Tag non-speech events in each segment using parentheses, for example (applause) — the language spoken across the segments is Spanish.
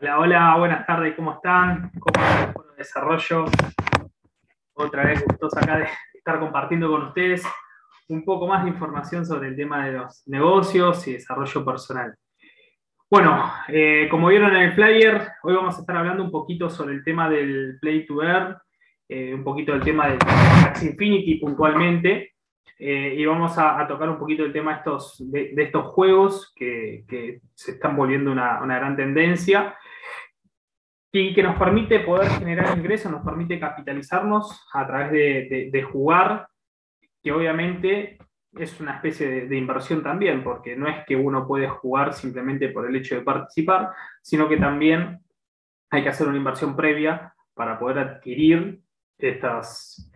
Hola, hola, buenas tardes, ¿cómo están? ¿Cómo va el desarrollo? Otra vez gustoso acá de estar compartiendo con ustedes un poco más de información sobre el tema de los negocios y desarrollo personal. Bueno, eh, como vieron en el flyer, hoy vamos a estar hablando un poquito sobre el tema del Play to Earn, eh, un poquito del tema de Axie Infinity puntualmente, eh, y vamos a, tocar un poquito el tema de, estos juegos que, se están volviendo una gran tendencia y que nos permite poder generar ingresos, nos permite capitalizarnos a través de, jugar, que obviamente es una especie de, inversión también, porque no es que uno puede jugar simplemente por el hecho de participar, sino que también hay que hacer una inversión previa para poder adquirir estos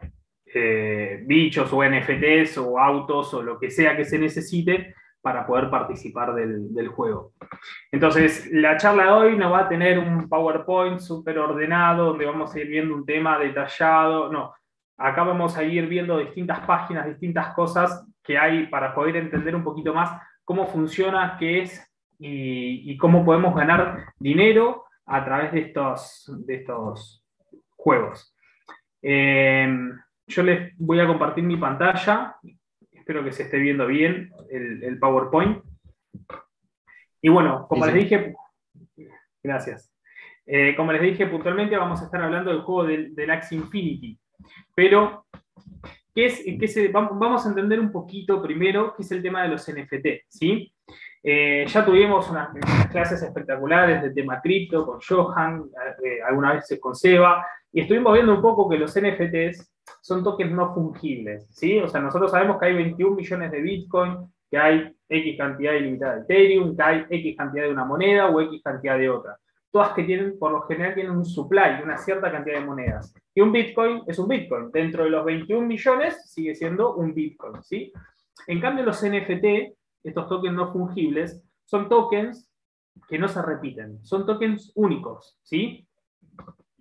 eh, bichos o NFTs o autos o lo que sea que se necesite para poder participar del, juego. Entonces, la charla de hoy no va a tener un PowerPoint súper ordenado, donde vamos a ir viendo un tema detallado, no. Acá vamos a ir viendo distintas páginas, distintas cosas que hay para poder entender un poquito más cómo funciona, qué es y, cómo podemos ganar dinero a través de estos, de estos juegos. Eh, yo les voy a compartir mi pantalla Espero que se esté viendo bien el, PowerPoint. Y bueno, como les dije, gracias. Eh, como les dije puntualmente, vamos a estar hablando del juego del, del Axie Infinity. Pero, ¿qué es, qué vamos a entender un poquito primero qué es el tema de los NFT. ¿sí? Eh, ya tuvimos unas, clases espectaculares de tema cripto con Johan, eh, algunas veces con Seba, y estuvimos viendo un poco que los NFTs son tokens no fungibles, ¿sí? O sea, nosotros sabemos que hay 21 millones de Bitcoin, que hay X cantidad ilimitada de Ethereum, que hay X cantidad de una moneda o X cantidad de otra. Todas que tienen, por lo general, tienen un supply, una cierta cantidad de monedas. Y un Bitcoin es un Bitcoin. Dentro de los 21 millones sigue siendo un Bitcoin, ¿sí? En cambio, los NFT, estos tokens no fungibles, son tokens que no se repiten, son tokens únicos, ¿sí?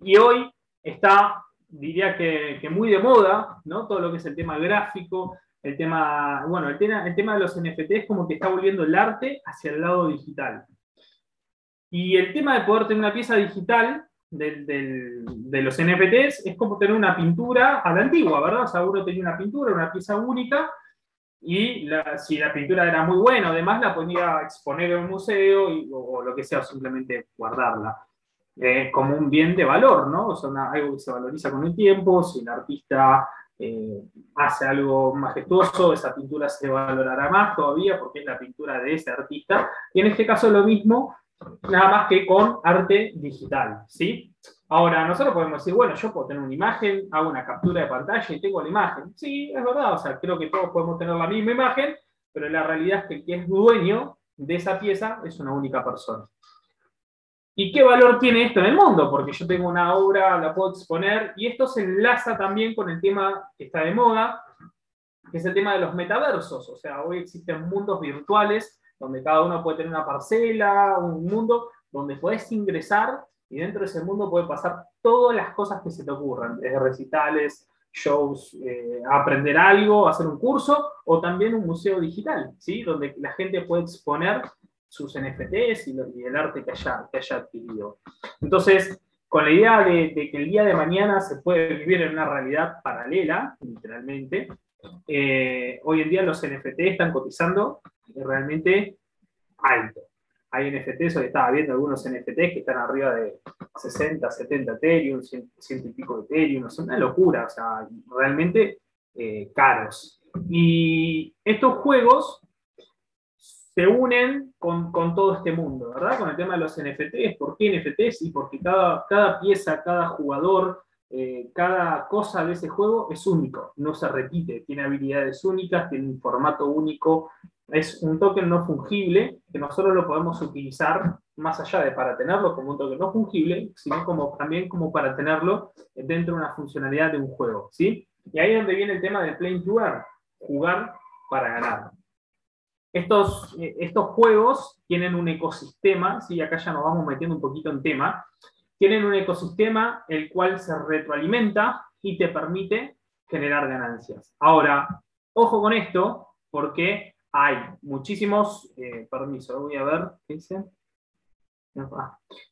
Y hoy está diría que, muy de moda, ¿no? Todo lo que es el tema gráfico, el tema, bueno, el tema, el tema de los NFT es como que está volviendo el arte hacia el lado digital. Y el tema de poder tener una pieza digital de los NFTs es como tener una pintura a la antigua, ¿verdad? O sea, uno tenía una pintura, una pieza única, y si la pintura era muy buena, además la podía exponer en un museo o, lo que sea, simplemente guardarla como un bien de valor, ¿no? O sea, algo que se valoriza con el tiempo, si el artista eh, hace algo majestuoso, esa pintura se valorará más todavía porque es la pintura de ese artista. Y en este caso lo mismo, nada más que con arte digital, ¿sí? Ahora, nosotros podemos decir, bueno, yo puedo tener una imagen, hago una captura de pantalla y tengo la imagen. Sí, es verdad, o sea, creo que todos podemos tener la misma imagen, pero la realidad es que el que es dueño de esa pieza es una única persona. ¿Y qué valor tiene esto en el mundo? Porque yo tengo una obra, la puedo exponer, y esto se enlaza también con el tema que está de moda, que es el tema de los metaversos. O sea, hoy existen mundos virtuales donde cada uno puede tener una parcela, un mundo donde puedes ingresar y dentro de ese mundo puede pasar todas las cosas que se te ocurran, desde recitales, shows, eh, aprender algo, hacer un curso o también un museo digital, ¿sí? donde la gente puede exponer sus NFTs y, el arte que haya, que haya adquirido. Entonces, con la idea de, que el día de mañana se puede vivir en una realidad paralela, literalmente, eh, hoy en día los NFT están cotizando realmente alto. Hay NFTs, hoy estaba viendo algunos NFTs que están arriba de 60, 70 Ethereum, 100, y pico de Ethereum, es una locura, o sea, realmente eh, caros. Y estos juegos se unen con, todo este mundo, ¿verdad? Con el tema de los NFTs. ¿Por qué NFTs? Y porque cada, cada pieza, cada jugador, eh, cada cosa de ese juego es único, no se repite, tiene habilidades únicas, tiene un formato único, es un token no fungible que nosotros lo podemos utilizar más allá de para tenerlo como un token no fungible, sino como, también como para tenerlo dentro de una funcionalidad de un juego, ¿sí? Y ahí es donde viene el tema del play to earn, jugar para ganar. Estos, eh, estos juegos tienen un ecosistema, ¿sí? acá ya nos vamos metiendo un poquito en tema, tienen un ecosistema el cual se retroalimenta y te permite generar ganancias. Ahora, ojo con esto, porque hay muchísimos, eh, permiso, voy a ver, ¿qué dice?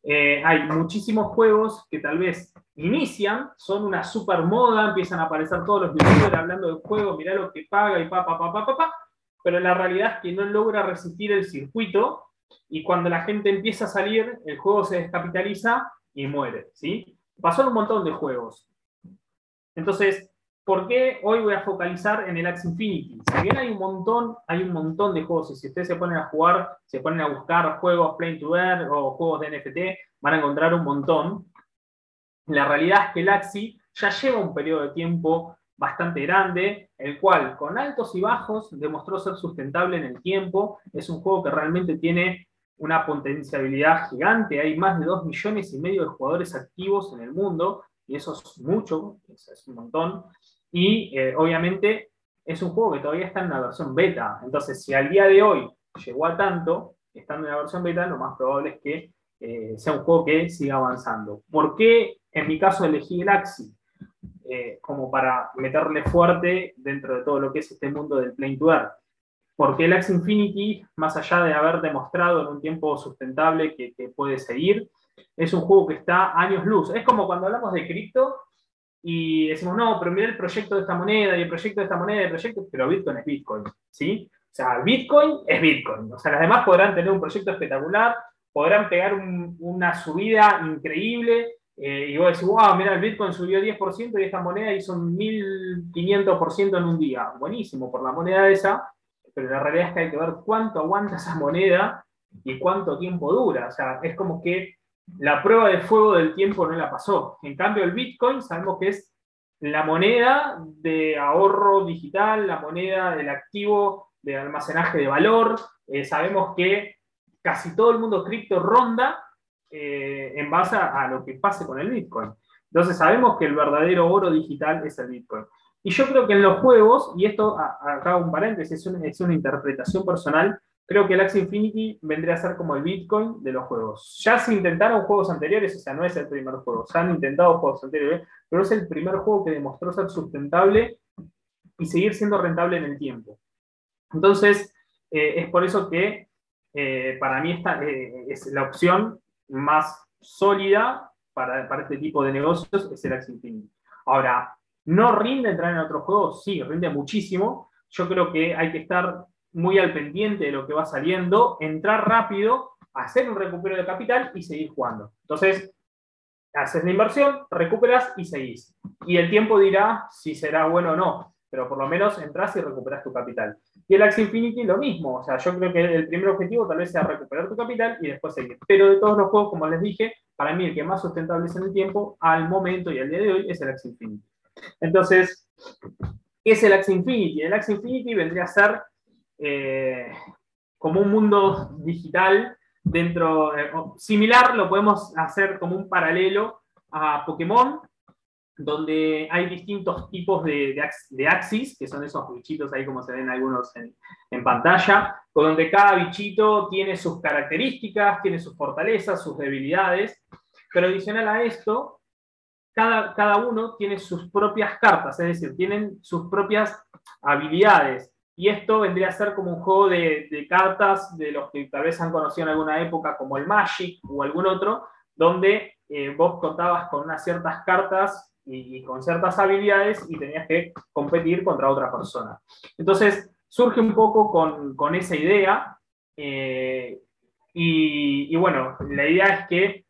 Eh, hay muchísimos juegos que tal vez inician, son una super moda, empiezan a aparecer todos los youtubers hablando del juego, mirá lo que paga y pa, pa, pa, pa, pa, pa, pero la realidad es que no logra resistir el circuito y cuando la gente empieza a salir, el juego se descapitaliza y muere, ¿sí? Pasó un montón de juegos. Entonces, ¿Por qué hoy voy a focalizar en el Axie Infinity? Si bien hay un montón, hay un montón de juegos, y si ustedes se ponen a jugar, se ponen a buscar juegos Play to Earn o juegos de NFT, van a encontrar un montón. La realidad es que el Axie ya lleva un periodo de tiempo bastante grande, el cual con altos y bajos demostró ser sustentable en el tiempo. Es un juego que realmente tiene una potencialidad gigante. Hay más de 2 millones y medio de jugadores activos en el mundo, y eso es mucho, es un montón. Y eh, obviamente es un juego que todavía está en la versión beta. Entonces, si al día de hoy llegó a tanto, estando en la versión beta, lo más probable es que eh, sea un juego que siga avanzando. ¿Por qué en mi caso elegí el Axi? Eh, como para meterle fuerte dentro de todo lo que es este mundo del Plane to Earth. Porque el Axie Infinity, más allá de haber demostrado en un tiempo sustentable que, que puede seguir, es un juego que está años luz. Es como cuando hablamos de cripto y decimos, no, pero mira el proyecto de esta moneda y el proyecto de esta moneda y el proyecto, pero Bitcoin es Bitcoin, ¿sí? O sea, Bitcoin es Bitcoin. O sea, las demás podrán tener un proyecto espectacular, podrán pegar una subida increíble eh, y vos decís, wow, mira, el Bitcoin subió 10% y esta moneda hizo un 1500% en un día. Buenísimo por la moneda esa, pero la realidad es que hay que ver cuánto aguanta esa moneda y cuánto tiempo dura. O sea, es como que la prueba de fuego del tiempo no la pasó. En cambio, el Bitcoin sabemos que es la moneda de ahorro digital, la moneda del activo de almacenaje de valor. Eh, sabemos que casi todo el mundo cripto ronda eh, en base a, lo que pase con el Bitcoin. Entonces sabemos que el verdadero oro digital es el Bitcoin. Y yo creo que en los juegos, y esto acá un paréntesis, es una interpretación personal, Creo que el Axie Infinity vendría a ser como el Bitcoin de los juegos. Ya se intentaron juegos anteriores, o sea, no es el primer juego, se han intentado juegos anteriores, pero es el primer juego que demostró ser sustentable y seguir siendo rentable en el tiempo. Entonces, eh, es por eso que eh, para mí esta es la opción más sólida para, para, este tipo de negocios, es el Axie Infinity. Ahora, ¿no rinde entrar en otros juegos? Sí, rinde muchísimo. Yo creo que hay que estar muy al pendiente de lo que va saliendo, entrar rápido, hacer un recupero de capital y seguir jugando. Entonces, haces la inversión, recuperas y seguís. Y el tiempo dirá si será bueno o no, pero por lo menos entras y recuperas tu capital. Y el Axie Infinity lo mismo, o sea, yo creo que el primer objetivo tal vez sea recuperar tu capital y después seguir. Pero de todos los juegos, como les dije, para mí el que más sustentable es en el tiempo, al momento y al día de hoy, es el Axie Infinity. Entonces, ¿qué es el Axie Infinity? El Axie Infinity vendría a ser eh, como un mundo digital dentro, eh, similar, lo podemos hacer como un paralelo a Pokémon, donde hay distintos tipos de, de, axis, que son esos bichitos ahí como se ven algunos en, en, pantalla, donde cada bichito tiene sus características, tiene sus fortalezas, sus debilidades, pero adicional a esto, cada, cada uno tiene sus propias cartas, es decir, tienen sus propias habilidades, y esto vendría a ser como un juego de, cartas de los que tal vez han conocido en alguna época, como el Magic o algún otro, donde eh, vos contabas con unas ciertas cartas y, con ciertas habilidades y tenías que competir contra otra persona. Entonces, surge un poco con, esa idea. Eh, y, bueno, la idea es que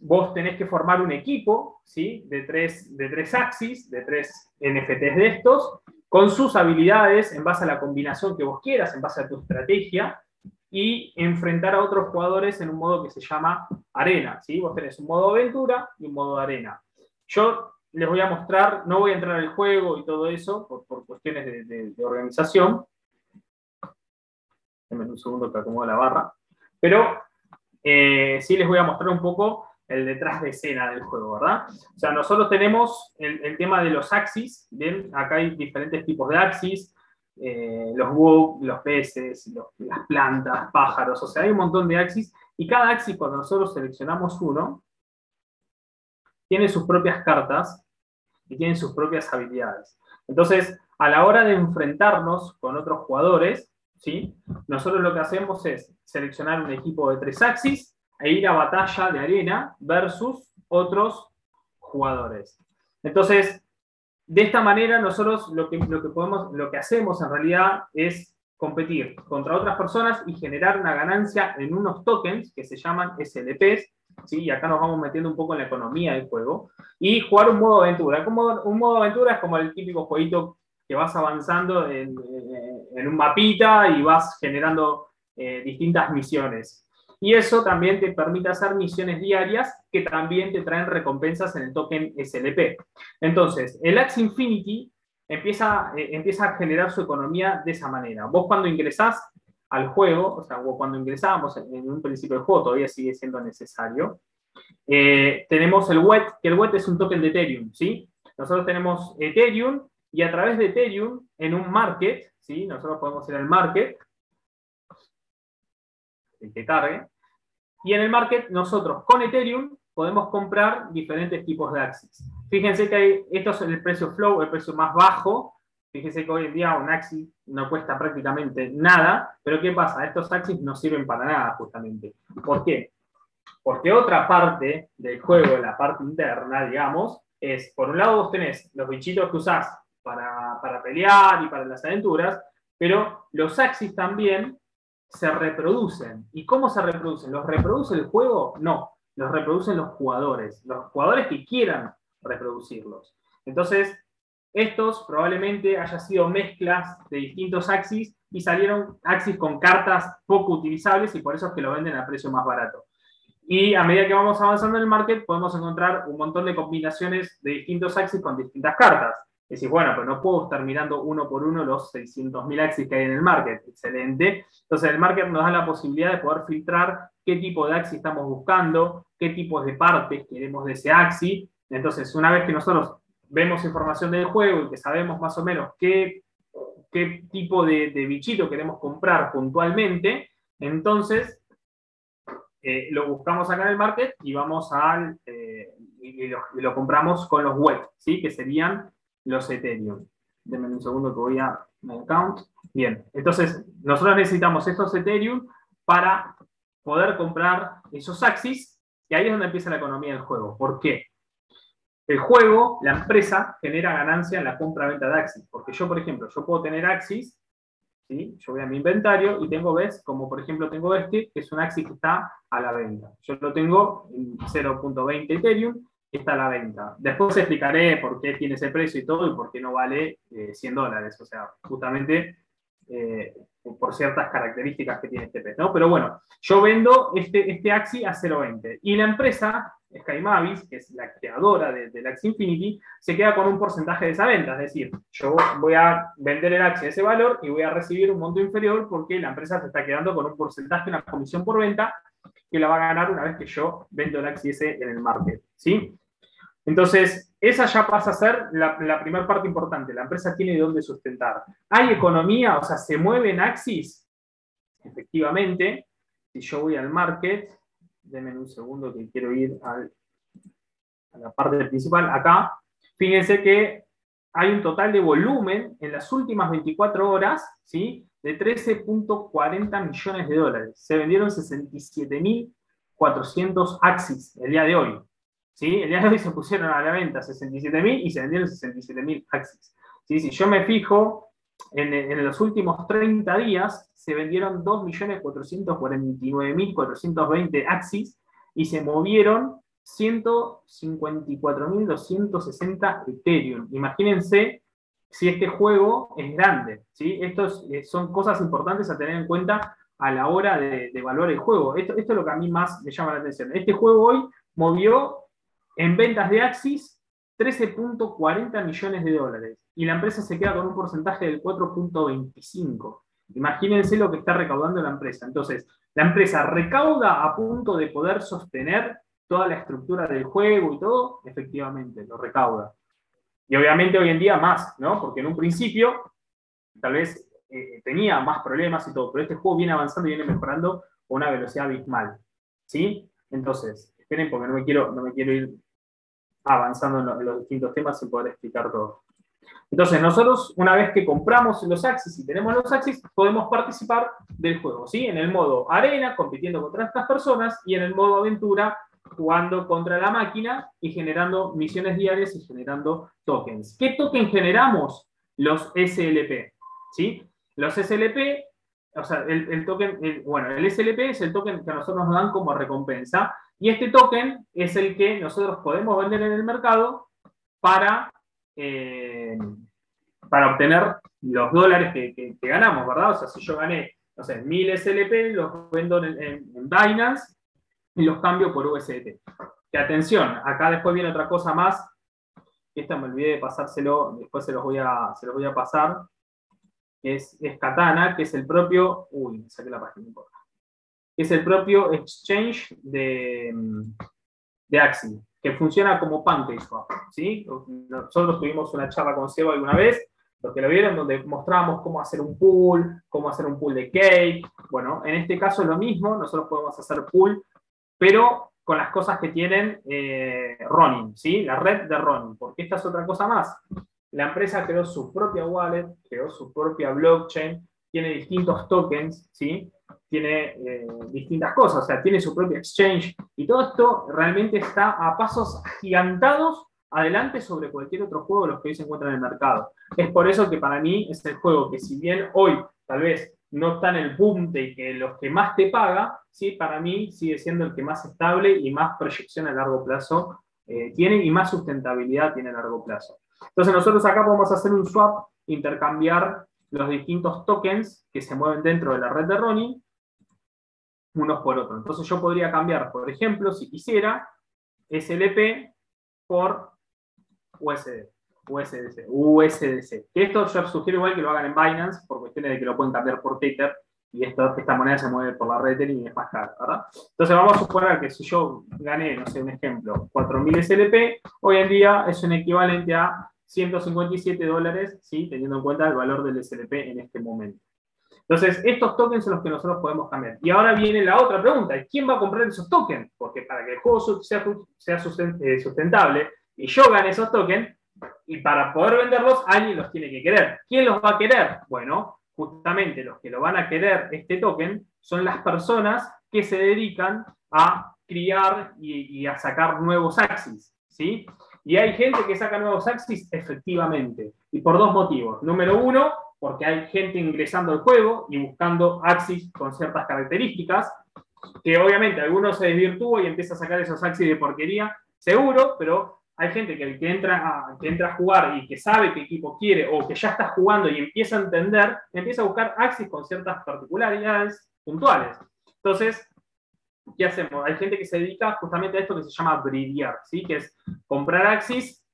vos tenés que formar un equipo ¿sí? de, tres, de tres axis, de tres NFTs de estos, con sus habilidades, en base a la combinación que vos quieras, en base a tu estrategia, y enfrentar a otros jugadores en un modo que se llama arena. ¿sí? Vos tenés un modo aventura y un modo arena. Yo les voy a mostrar, no voy a entrar al juego y todo eso, por, cuestiones de, organización. Denme un segundo que acomodo la barra. Pero eh, sí les voy a mostrar un poco el detrás de escena del juego, ¿verdad? O sea, nosotros tenemos el, tema de los axis, ¿bien? Acá hay diferentes tipos de axis, eh, los bug, los peces, las plantas, pájaros, o sea, hay un montón de axis, y cada axis, cuando nosotros seleccionamos uno, tiene sus propias cartas y tiene sus propias habilidades. Entonces, a la hora de enfrentarnos con otros jugadores, ¿sí? nosotros lo que hacemos es seleccionar un equipo de tres axis, e ir a batalla de arena versus otros jugadores. Entonces, de esta manera nosotros lo que, lo que, podemos, lo que hacemos en realidad es competir contra otras personas y generar una ganancia en unos tokens que se llaman SLPs, ¿sí? y acá nos vamos metiendo un poco en la economía del juego, y jugar un modo aventura. Como, un modo aventura es como el típico jueguito que vas avanzando en, un mapita y vas generando eh, distintas misiones. Y eso también te permite hacer misiones diarias que también te traen recompensas en el token SLP. Entonces, el Axie Infinity empieza, eh, empieza a generar su economía de esa manera. Vos cuando ingresás al juego, o sea, cuando ingresábamos en, un principio del juego, todavía sigue siendo necesario, eh, tenemos el WET, que el WET es un token de Ethereum, ¿sí? Nosotros tenemos Ethereum y a través de Ethereum, en un market, ¿sí? Nosotros podemos ir al market, el que cargue, y en el market, nosotros con Ethereum podemos comprar diferentes tipos de Axis. Fíjense que hay, esto es el precio flow, el precio más bajo. Fíjense que hoy en día un Axis no cuesta prácticamente nada, pero ¿qué pasa? Estos Axis no sirven para nada justamente. ¿Por qué? Porque otra parte del juego, la parte interna, digamos, es, por un lado vos tenés los bichitos que usás para, para pelear y para las aventuras, pero los Axis también se reproducen. ¿Y cómo se reproducen? ¿Los reproduce el juego? No, los reproducen los jugadores, los jugadores que quieran reproducirlos. Entonces, estos probablemente hayan sido mezclas de distintos Axis y salieron Axis con cartas poco utilizables y por eso es que lo venden a precio más barato. Y a medida que vamos avanzando en el market, podemos encontrar un montón de combinaciones de distintos Axis con distintas cartas decís, bueno, pero no puedo estar mirando uno por uno los 600.000 axis que hay en el market. Excelente. Entonces, el market nos da la posibilidad de poder filtrar qué tipo de axis estamos buscando, qué tipos de partes queremos de ese axis. Entonces, una vez que nosotros vemos información del juego y que sabemos más o menos qué, qué tipo de, bichito queremos comprar puntualmente, entonces eh, lo buscamos acá en el market y vamos al, eh, y, lo, compramos con los web, ¿sí? que serían los Ethereum. Denme un segundo que voy a mi account. Bien, entonces nosotros necesitamos estos Ethereum para poder comprar esos Axis, y ahí es donde empieza la economía del juego. ¿Por qué? El juego, la empresa, genera ganancia en la compra-venta de Axis. Porque yo, por ejemplo, yo puedo tener Axis, ¿sí? yo voy a mi inventario y tengo, ¿ves? Como por ejemplo tengo este, que es un Axis que está a la venta. Yo lo tengo en 0.20 Ethereum está a la venta. Después explicaré por qué tiene ese precio y todo y por qué no vale 100 eh, dólares. O sea, justamente eh, por ciertas características que tiene este pez. ¿no? Pero bueno, yo vendo este, este Axi a 0.20 y la empresa, SkyMavis, que es la creadora del Axi Infinity, se queda con un porcentaje de esa venta. Es decir, yo voy a vender el Axi a ese valor y voy a recibir un monto inferior porque la empresa se está quedando con un porcentaje, una comisión por venta que la va a ganar una vez que yo vendo el Axi ese en el market. ¿sí? Entonces, esa ya pasa a ser la, primera parte importante. La empresa tiene de dónde sustentar. ¿Hay economía? O sea, ¿se mueve en Axis? Efectivamente. Si yo voy al market, denme un segundo que quiero ir a la parte principal. Acá, fíjense que hay un total de volumen en las últimas 24 horas, ¿sí? De 13.40 millones de dólares. Se vendieron 67.400 Axis el día de hoy. ¿Sí? El día de hoy se pusieron a la venta 67.000 y se vendieron 67.000 Axis. ¿sí? Si yo me fijo, en, en, los últimos 30 días se vendieron 2.449.420 Axis y se movieron 154.260 Ethereum. Imagínense si este juego es grande. ¿sí? Estos eh, son cosas importantes a tener en cuenta a la hora de, de evaluar el juego. Esto, esto, es lo que a mí más me llama la atención. Este juego hoy movió en ventas de Axis, 13.40 millones de dólares. Y la empresa se queda con un porcentaje del 4.25. Imagínense lo que está recaudando la empresa. Entonces, la empresa recauda a punto de poder sostener toda la estructura del juego y todo, efectivamente, lo recauda. Y obviamente hoy en día más, ¿no? Porque en un principio tal vez eh, tenía más problemas y todo, pero este juego viene avanzando y viene mejorando a una velocidad abismal. ¿Sí? Entonces, porque no me quiero, no me quiero ir avanzando en, los distintos temas sin poder explicar todo. Entonces, nosotros, una vez que compramos los Axis y tenemos los Axis, podemos participar del juego, ¿sí? En el modo arena, compitiendo contra estas personas, y en el modo aventura, jugando contra la máquina y generando misiones diarias y generando tokens. ¿Qué token generamos? Los SLP, ¿sí? Los SLP, o sea, el, token, bueno, el SLP es el token que a nosotros nos dan como recompensa, y este token es el que nosotros podemos vender en el mercado para, eh, para obtener los dólares que, ganamos, ¿verdad? O sea, si yo gané, no sé, 1000 SLP, los vendo en, en Binance y los cambio por USDT. Que atención, acá después viene otra cosa más, esta me olvidé de pasárselo, después se los voy a, se los voy a pasar, es, es Katana, que es el propio, uy, me saqué la página, no es el propio exchange de, de Axie, que funciona como PancakeSwap, ¿sí? Nosotros tuvimos una charla con Seba alguna vez, los que lo vieron, donde mostramos cómo hacer un pool, cómo hacer un pool de cake. Bueno, en este caso es lo mismo, nosotros podemos hacer pool pero con las cosas que tienen eh, Ronin, ¿sí? La red de Ronin, porque esta es otra cosa más. La empresa creó su propia wallet, creó su propia blockchain, tiene distintos tokens, ¿sí? Tiene eh, distintas cosas, o sea, tiene su propio exchange, y todo esto realmente está a pasos gigantados adelante sobre cualquier otro juego de los que hoy se encuentran en el mercado. Es por eso que para mí es el juego que si bien hoy tal vez no está en el boom de que los que más te paga, ¿sí? para mí sigue siendo el que más estable y más proyección a largo plazo eh, tiene y más sustentabilidad tiene a largo plazo. Entonces nosotros acá podemos hacer un swap, intercambiar los distintos tokens que se mueven dentro de la red de Ronin unos por otros. Entonces yo podría cambiar, por ejemplo, si quisiera, SLP por USD. USDC, USDC. Esto yo sugiero igual que lo hagan en Binance por cuestiones de que lo pueden cambiar por Tether y esta moneda se mueve por la red y es más cara, ¿verdad? Entonces vamos a suponer que si yo gané, no sé, un ejemplo, 4.000 SLP, hoy en día es un equivalente a 157 dólares, ¿sí? teniendo en cuenta el valor del SLP en este momento. Entonces, estos tokens son los que nosotros podemos cambiar. Y ahora viene la otra pregunta, ¿quién va a comprar esos tokens? Porque para que el juego sea, eh, sustentable y yo gane esos tokens, y para poder venderlos, alguien los tiene que querer. ¿Quién los va a querer? Bueno, justamente los que lo van a querer este token son las personas que se dedican a criar y, a sacar nuevos axis. ¿sí? Y hay gente que saca nuevos axis, efectivamente, y por dos motivos. Número uno, porque hay gente ingresando al juego y buscando axis con ciertas características, que obviamente algunos se desvirtúa y empieza a sacar esos axis de porquería, seguro, pero hay gente que, que, entra a, que entra a jugar y que sabe qué equipo quiere o que ya está jugando y empieza a entender, empieza a buscar Axis con ciertas particularidades puntuales. Entonces, ¿qué hacemos? Hay gente que se dedica justamente a esto que se llama bridear, ¿sí? que es comprar Axis,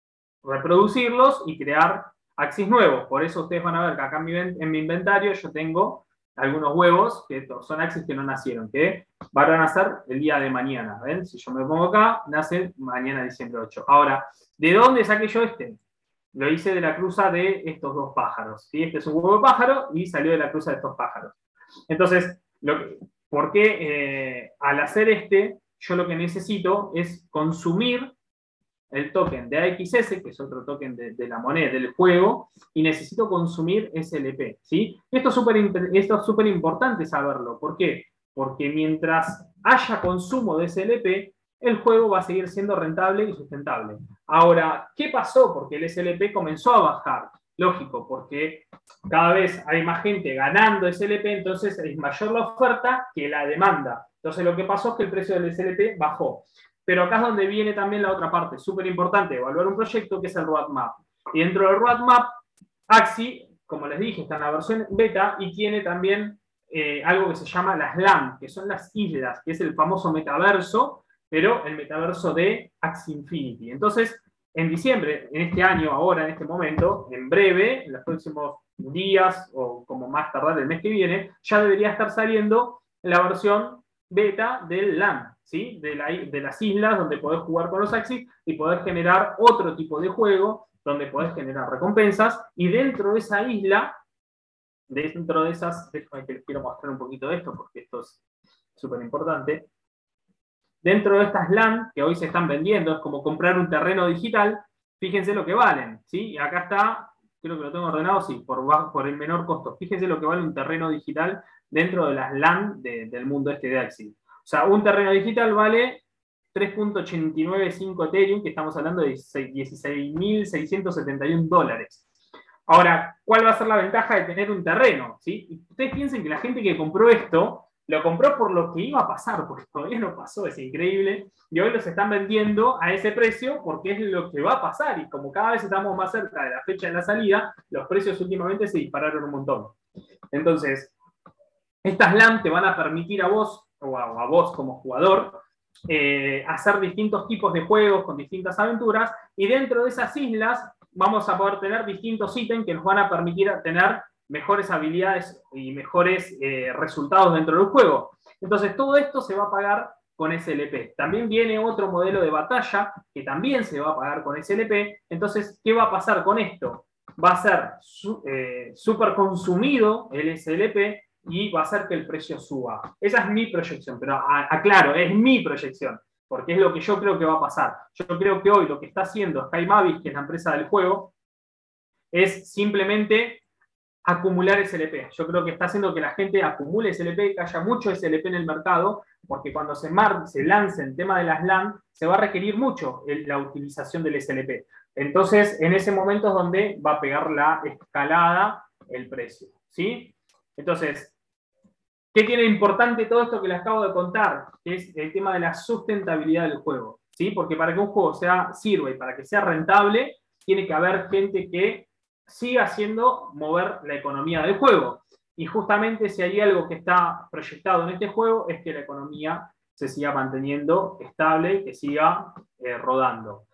reproducirlos y crear Axis nuevos. Por eso ustedes van a ver que acá en mi inventario yo tengo algunos huevos, que son axis que no nacieron, que van a nacer el día de mañana. ¿ven? Si yo me pongo acá, nace mañana, diciembre 8. Ahora, ¿de dónde saqué yo este? Lo hice de la cruza de estos dos pájaros. ¿sí? Este es un huevo de pájaro y salió de la cruza de estos pájaros. Entonces, lo ¿por qué eh, al hacer este, yo lo que necesito es consumir el token de AXS, que es otro token de, la moneda del juego, y necesito consumir SLP. ¿sí? Esto es súper importante saberlo. ¿Por qué? Porque mientras haya consumo de SLP, el juego va a seguir siendo rentable y sustentable. Ahora, ¿qué pasó? Porque el SLP comenzó a bajar. Lógico, porque cada vez hay más gente ganando SLP, entonces es mayor la oferta que la demanda. Entonces lo que pasó es que el precio del SLP bajó. Pero acá es donde viene también la otra parte, súper importante, evaluar un proyecto que es el roadmap. Y dentro del roadmap, Axi, como les dije, está en la versión beta y tiene también eh, algo que se llama las LAN, que son las islas, que es el famoso metaverso, pero el metaverso de Axi Infinity. Entonces, en diciembre, en este año, ahora, en este momento, en breve, en los próximos días o como más tardar el mes que viene, ya debería estar saliendo la versión beta del LAN. De, las islas donde podés jugar con los Axis y podés generar otro tipo de juego donde podés generar recompensas y dentro de esa isla, dentro de esas, déjame que les quiero mostrar un poquito de esto porque esto es súper importante. Dentro de estas LAN que hoy se están vendiendo, es como comprar un terreno digital, fíjense lo que valen, ¿sí? Acá está creo que lo tengo ordenado, sí, por, por el menor costo. Fíjense lo que vale un terreno digital dentro de las LAN del mundo este de Axie. O sea, un terreno digital vale 3.895 Ethereum, que estamos hablando de 16.671 dólares. Ahora, ¿cuál va a ser la ventaja de tener un terreno? ¿sí? Ustedes piensen que la gente que compró esto lo compró por lo que iba a pasar, porque todavía no pasó, es increíble, y hoy los están vendiendo a ese precio porque es lo que va a pasar, y como cada vez estamos más cerca de la fecha de la salida, los precios últimamente se dispararon un montón. Entonces, estas LAN te van a permitir a vos, o a, vos como jugador, eh, hacer distintos tipos de juegos con distintas aventuras, y dentro de esas islas vamos a poder tener distintos ítems que nos van a permitir tener mejores habilidades y mejores eh, resultados dentro del juego. Entonces, todo esto se va a pagar con SLP. También viene otro modelo de batalla que también se va a pagar con SLP. Entonces, ¿qué va a pasar con esto? Va a ser eh, súper consumido el SLP y va a hacer que el precio suba. Esa es mi proyección, pero aclaro, es mi proyección, porque es lo que yo creo que va a pasar. Yo creo que hoy lo que está haciendo Sky Mavis, que es la empresa del juego, es simplemente acumular SLP. Yo creo que está haciendo que la gente acumule SLP, que haya mucho SLP en el mercado, porque cuando se, se lance el tema de las LAN, se va a requerir mucho la utilización del SLP. Entonces, en ese momento es donde va a pegar la escalada el precio. ¿sí? Entonces, ¿qué tiene importante todo esto que les acabo de contar? Que es el tema de la sustentabilidad del juego. ¿sí? Porque para que un juego sea, sirva y para que sea rentable, tiene que haber gente que siga haciendo mover la economía del juego. Y justamente si hay algo que está proyectado en este juego es que la economía se siga manteniendo estable, que siga eh, rodando.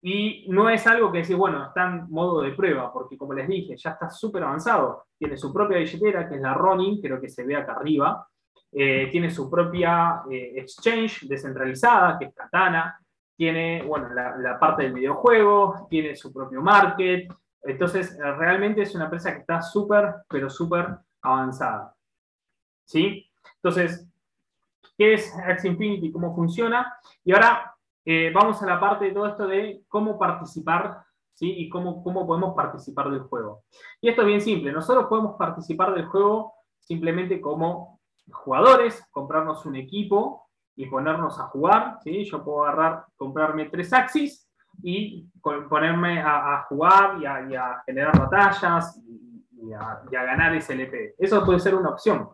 Y no es algo que decir, bueno, está en modo de prueba, porque como les dije, ya está súper avanzado. Tiene su propia billetera, que es la Ronin, creo que se ve acá arriba. Eh, tiene su propia eh, exchange descentralizada, que es Katana. Tiene, bueno, la, la parte del videojuego, tiene su propio market, entonces, eh, realmente es una empresa que está súper, pero súper avanzada. ¿Sí? Entonces, ¿qué es Axie Infinity? ¿Cómo funciona? Y ahora eh, vamos a la parte de todo esto de cómo participar ¿sí? y cómo, cómo podemos participar del juego. Y esto es bien simple. Nosotros podemos participar del juego simplemente como jugadores, comprarnos un equipo y ponernos a jugar. ¿sí? Yo puedo agarrar, comprarme tres Axis y ponerme a, jugar y a, generar batallas y, a, ganar SLP. Eso puede ser una opción.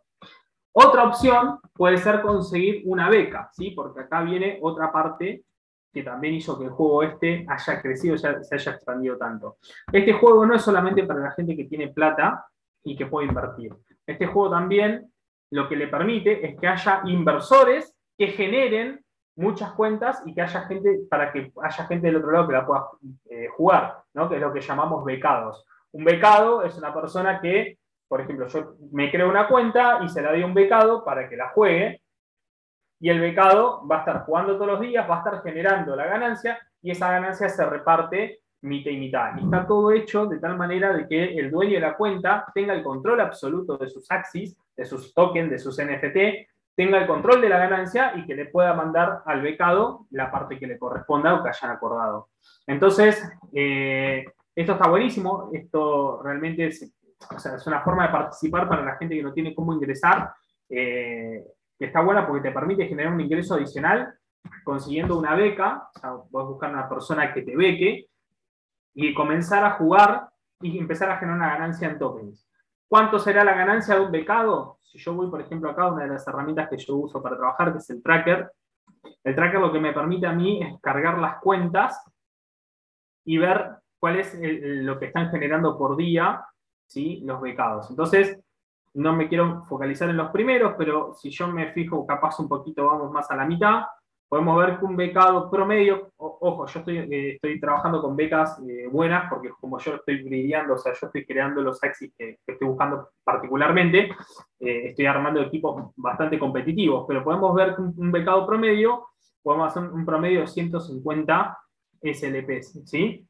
Otra opción puede ser conseguir una beca, ¿sí? porque acá viene otra parte que también hizo que el juego este haya crecido, se haya expandido tanto. Este juego no es solamente para la gente que tiene plata y que puede invertir. Este juego también lo que le permite es que haya inversores que generen muchas cuentas y que haya gente, para que haya gente del otro lado que la pueda eh, jugar, ¿no? que es lo que llamamos becados. Un becado es una persona que, por ejemplo, yo me creo una cuenta y se la doy un becado para que la juegue, y el becado va a estar jugando todos los días, va a estar generando la ganancia, y esa ganancia se reparte mitad y mitad. Y está todo hecho de tal manera de que el dueño de la cuenta tenga el control absoluto de sus axis, de sus tokens, de sus NFT, tenga el control de la ganancia y que le pueda mandar al becado la parte que le corresponda o que hayan acordado. Entonces, eh, esto está buenísimo, esto realmente es, una forma de participar para la gente que no tiene cómo ingresar, eh, está buena porque te permite generar un ingreso adicional consiguiendo una beca, o sea, a buscar una persona que te beque y comenzar a jugar y empezar a generar una ganancia en tokens. ¿Cuánto será la ganancia de un becado? Si yo voy, por ejemplo, acá, una de las herramientas que yo uso para trabajar, que es el tracker, el tracker lo que me permite a mí es cargar las cuentas y ver cuál es lo que están generando por día ¿sí? los becados. Entonces, no me quiero focalizar en los primeros, pero si yo me fijo capaz un poquito, vamos más a la mitad, podemos ver que un becado promedio, ojo, yo estoy, eh, estoy trabajando con becas eh, buenas porque como yo estoy grideando, o sea, yo estoy creando los axis que, estoy buscando particularmente, eh, estoy armando equipos bastante competitivos, pero podemos ver que un, becado promedio, podemos hacer un promedio de 150 SLPs, ¿sí?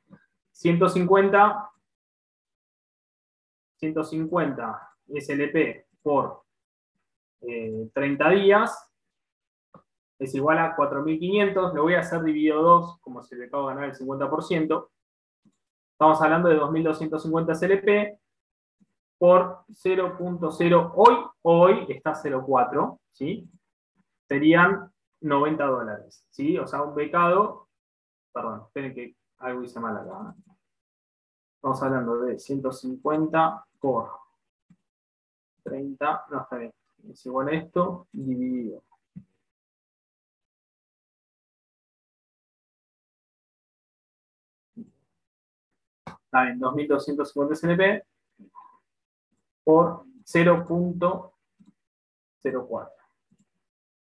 150, 150 SLP por 30 días, es igual a 4.500, lo voy a hacer dividido 2, como si le acabo de ganar el 50%, Estamos hablando de 2.250 SLP por 0.0 hoy, hoy está 0.4, ¿sí? Serían 90 dólares, ¿sí? O sea, un becado, perdón, esperen que algo hice mal acá. Estamos hablando de 150 por 30, no está bien, es igual a esto dividido. Está bien, 2250 SNP por 0.04.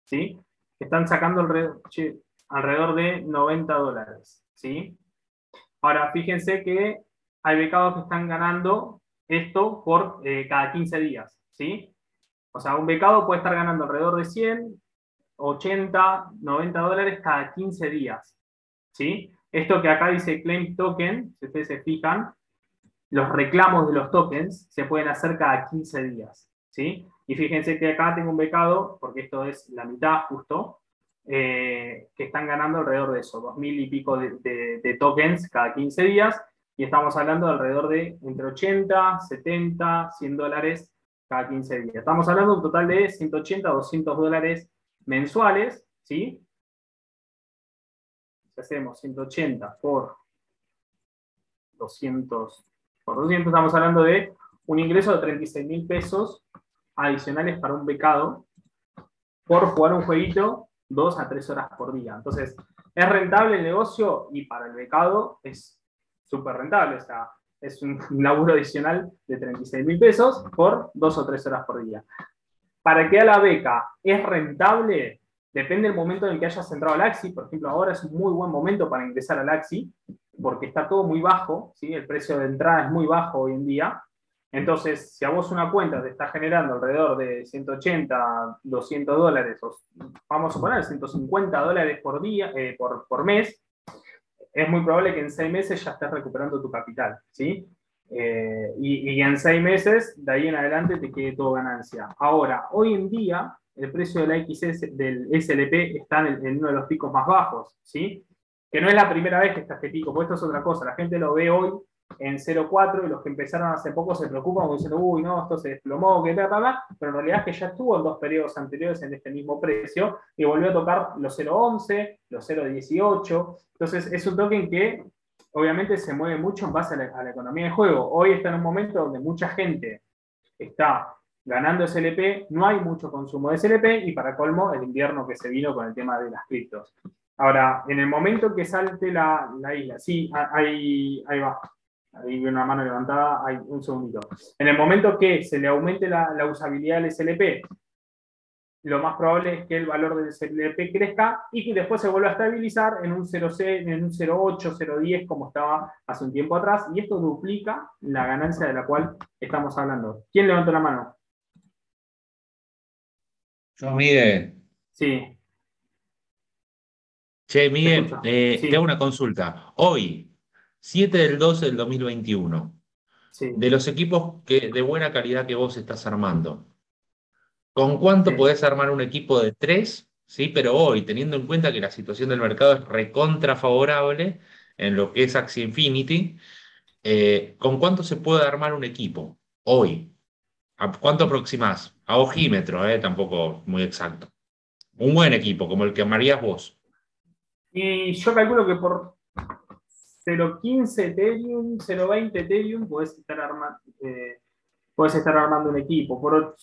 ¿Sí? Están sacando alrededor, alrededor de 90 dólares. ¿Sí? Ahora, fíjense que hay becados que están ganando esto por eh, cada 15 días, ¿sí? O sea, un becado puede estar ganando alrededor de 100, 80, 90 dólares cada 15 días, ¿sí? Esto que acá dice claim token, si ustedes se fijan, los reclamos de los tokens se pueden hacer cada 15 días, ¿sí? Y fíjense que acá tengo un becado, porque esto es la mitad justo, eh, que están ganando alrededor de eso, 2.000 y pico de, tokens cada 15 días, y estamos hablando de alrededor de entre 80, 70, 100 dólares cada 15 días. Estamos hablando de un total de 180, 200 dólares mensuales, ¿sí? Hacemos 180 por 200, por 200 estamos hablando de un ingreso de 36 mil pesos adicionales para un becado por jugar un jueguito dos a tres horas por día. Entonces, es rentable el negocio y para el becado es súper rentable. O sea, es un (laughs) laburo adicional de 36 mil pesos por dos o tres horas por día. Para que a la beca es rentable, depende del momento en el que hayas entrado al AXI. Por ejemplo, ahora es un muy buen momento para ingresar al AXI, porque está todo muy bajo, ¿sí? el precio de entrada es muy bajo hoy en día. Entonces, si a vos una cuenta te está generando alrededor de 180, 200 dólares, vamos a poner 150 dólares por día, eh, por, por, mes, es muy probable que en seis meses ya estés recuperando tu capital, ¿sí? Eh, y, en seis meses, de ahí en adelante, te quede todo ganancia. Ahora, hoy en día, el precio del XS, del SLP está en, uno de los picos más bajos, ¿sí? Que no es la primera vez que está este pico, porque esto es otra cosa. La gente lo ve hoy en 0,4 y los que empezaron hace poco se preocupan porque dicen, uy, no, esto se desplomó, que tal, tal, pero en realidad es que ya estuvo en dos periodos anteriores en este mismo precio y volvió a tocar los 0,11, los 0,18. Entonces es un token que obviamente se mueve mucho en base a la, economía de juego. Hoy está en un momento donde mucha gente está ganando SLP, no hay mucho consumo de SLP y para colmo el invierno que se vino con el tema de las criptos. Ahora, en el momento que salte la, la isla, sí, ahí, ahí va, ahí una mano levantada, hay un segundito. En el momento que se le aumente la, usabilidad del SLP, lo más probable es que el valor del SLP crezca y que después se vuelva a estabilizar en un 0,8, en un 0,10 como estaba hace un tiempo atrás, y esto duplica la ganancia de la cual estamos hablando. ¿Quién levantó la mano? Yo, Miguel. Sí. Che, Miguel, eh, te hago una consulta. Hoy, 7 del 12 del 2021. De los equipos que, de buena calidad que vos estás armando, ¿con cuánto podés armar un equipo de 3? ¿Sí? Pero hoy, teniendo en cuenta que la situación del mercado es recontra favorable en lo que es Axie Infinity, eh, ¿con cuánto se puede armar un equipo hoy? ¿A cuánto aproximás? A ojímetro, eh, tampoco muy exacto. Un buen equipo, como el que armarías vos. Y yo calculo que por 0.15 Ethereum, 0.20 Ethereum, puedes estar, armando, eh, estar armando un equipo. Por,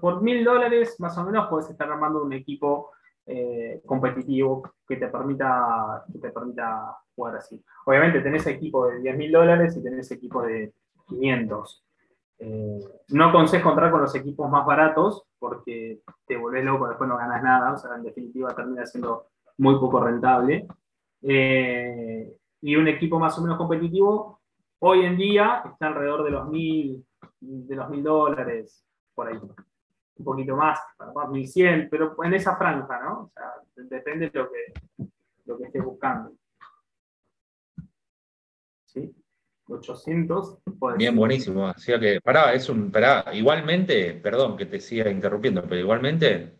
por mil dólares, más o menos, puedes estar armando un equipo eh, competitivo que te, permita, que te permita jugar así. Obviamente tenés equipo de 10 mil dólares y tenés equipo de 500. Eh, no aconsejo entrar con los equipos más baratos porque te volvés loco, después no ganas nada, o sea, en definitiva termina siendo muy poco rentable. Eh, y un equipo más o menos competitivo, hoy en día está alrededor de los mil, de los mil dólares, por ahí. Un poquito más, más 1100, pero en esa franja, ¿no? O sea, depende de lo que, lo que estés buscando. ¿Sí? 800. Bien, buenísimo. O sea que, pará, es un, pará, igualmente, perdón que te siga interrumpiendo, pero igualmente,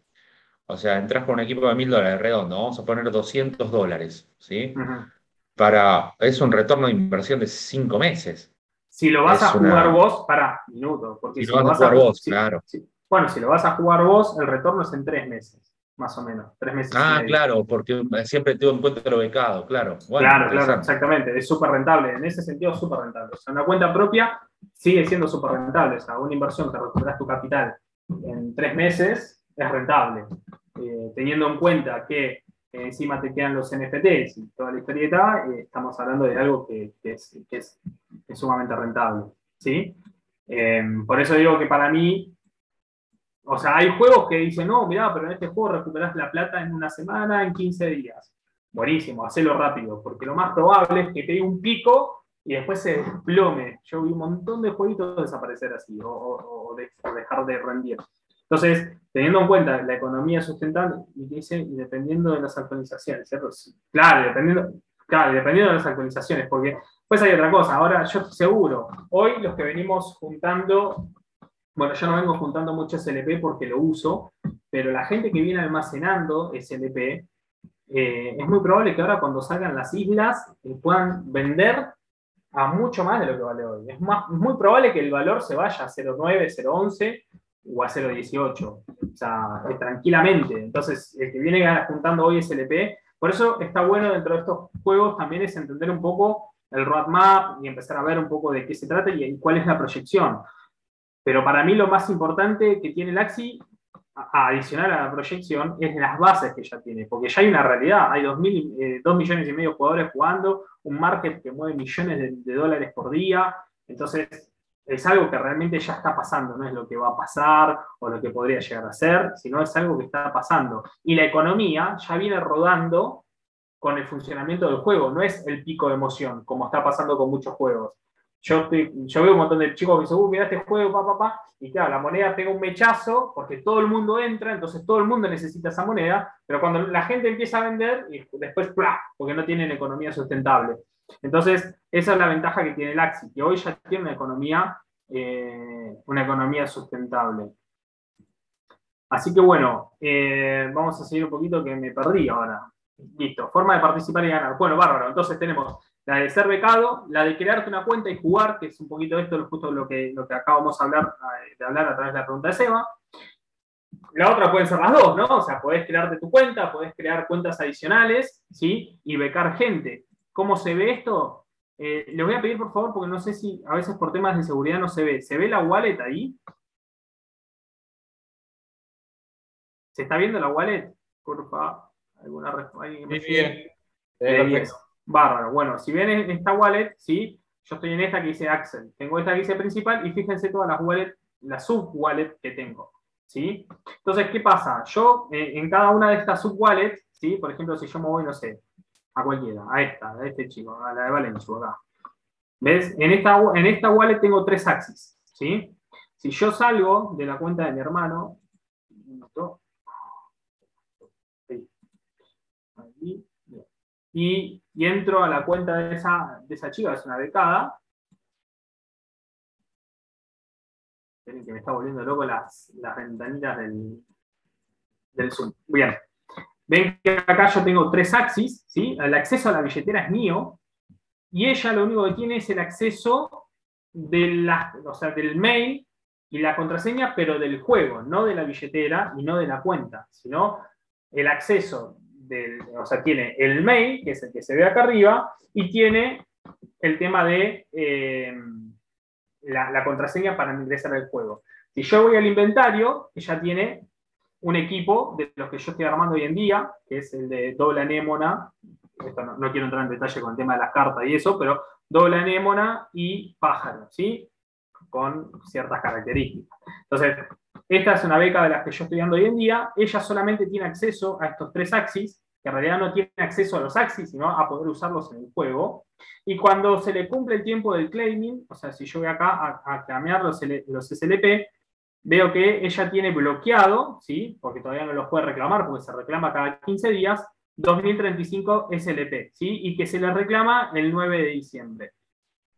o sea, entras con un equipo de mil dólares redondo, vamos a poner 200 dólares, ¿sí? para, es un retorno de inversión de cinco meses. Si lo vas a jugar vos, para minuto. Porque si, lo vas, a jugar vos, claro. bueno, si lo vas a jugar vos, el retorno es en tres meses más o menos, tres meses. Ah, claro, porque siempre tengo en cuenta lo becado, claro. claro, claro, exactamente, es súper rentable, en ese sentido es súper rentable. O sea, una cuenta propia sigue siendo súper rentable, o sea, una inversión que recuperas tu capital en tres meses es rentable, eh, teniendo en cuenta que encima te quedan los NFTs y toda la historieta, eh, estamos hablando de algo que, es, sumamente rentable, ¿sí? Eh, por eso digo que para mí o sea, hay juegos que dicen, no, mirá, pero en este juego recuperás la plata en una semana, en 15 días. Buenísimo, hacelo rápido, porque lo más probable es que te dé un pico y después se desplome. Yo vi un montón de jueguitos desaparecer así o, dejar de rendir. Entonces, teniendo en cuenta la economía sustentable, y dice, dependiendo de las actualizaciones, ¿cierto? Claro, dependiendo, claro, dependiendo de las actualizaciones, porque pues hay otra cosa. Ahora, yo seguro, hoy los que venimos juntando bueno, yo no vengo juntando mucho SLP porque lo uso, pero la gente que viene almacenando SLP, eh, es muy probable que ahora cuando salgan las islas eh, puedan vender a mucho más de lo que vale hoy. Es, muy probable que el valor se vaya a 0,9, 0,11 o a 0,18. O sea, eh, tranquilamente. Entonces, el que viene juntando hoy SLP, por eso está bueno dentro de estos juegos también es entender un poco el roadmap y empezar a ver un poco de qué se trata y cuál es la proyección. Pero para mí lo más importante que tiene el Axi, adicional a la proyección, es las bases que ya tiene, porque ya hay una realidad, hay 2 eh, millones y medio de jugadores jugando, un market que mueve millones de, dólares por día, entonces es algo que realmente ya está pasando, no es lo que va a pasar o lo que podría llegar a ser, sino es algo que está pasando. Y la economía ya viene rodando con el funcionamiento del juego, no es el pico de emoción, como está pasando con muchos juegos. Yo, veo un montón de chicos que dicen, uy, mira este juego, papá, papá, y claro, la moneda pega un mechazo porque todo el mundo entra, entonces todo el mundo necesita esa moneda, pero cuando la gente empieza a vender, y después, ¡plá! porque no tienen economía sustentable. Entonces, esa es la ventaja que tiene el Axi, que hoy ya tiene una economía, eh, una economía sustentable. Así que bueno, eh, vamos a seguir un poquito que me perdí ahora. Listo, forma de participar y ganar. Bueno, bárbaro. Entonces tenemos la de ser becado, la de crearte una cuenta y jugar, que es un poquito esto, justo lo que, lo que acabamos de hablar, eh, de hablar a través de la pregunta de Seba. La otra pueden ser las dos, ¿no? O sea, podés crearte tu cuenta, podés crear cuentas adicionales, ¿sí? Y becar gente. ¿Cómo se ve esto? Eh, les voy a pedir, por favor, porque no sé si a veces por temas de seguridad no se ve. ¿Se ve la wallet ahí? ¿Se está viendo la wallet? Porfa, alguna respuesta. Bien, bien. Bárbaro. Bueno, si ven esta wallet, ¿sí? yo estoy en esta que dice Axel. Tengo esta que dice principal y fíjense todas las wallets, las sub-wallets que tengo. ¿sí? Entonces, ¿qué pasa? Yo eh, en cada una de estas sub-wallets, ¿sí? por ejemplo, si yo me voy, no sé, a cualquiera, a esta, a este chico, a la de Valencia, acá. ¿Ves? En esta, en esta wallet tengo tres axis. ¿sí? Si yo salgo de la cuenta de mi hermano, y, entro a la cuenta de esa, de esa chica, es una becada. Esperen que me está volviendo loco las, las ventanitas del, del Zoom. Bien. Ven que acá yo tengo tres axis, ¿sí? El acceso a la billetera es mío, y ella lo único que tiene es el acceso de la, o sea, del mail y la contraseña, pero del juego, no de la billetera y no de la cuenta, sino el acceso o sea, tiene el mail, que es el que se ve acá arriba, y tiene el tema de eh, la, contraseña para ingresar al juego. Si yo voy al inventario, ella tiene un equipo de los que yo estoy armando hoy en día, que es el de doble anémona, no, quiero entrar en detalle con el tema de las cartas y eso, pero doble anémona y pájaro, ¿sí? Con ciertas características. Entonces, esta es una beca de las que yo estoy dando hoy en día. Ella solamente tiene acceso a estos tres axis, que en realidad no tiene acceso a los axis, sino a poder usarlos en el juego. Y cuando se le cumple el tiempo del claiming, o sea, si yo voy acá a, a cambiar los, SLP, veo que ella tiene bloqueado, ¿sí? porque todavía no los puede reclamar, porque se reclama cada 15 días, 2035 SLP, ¿sí? y que se le reclama el 9 de diciembre.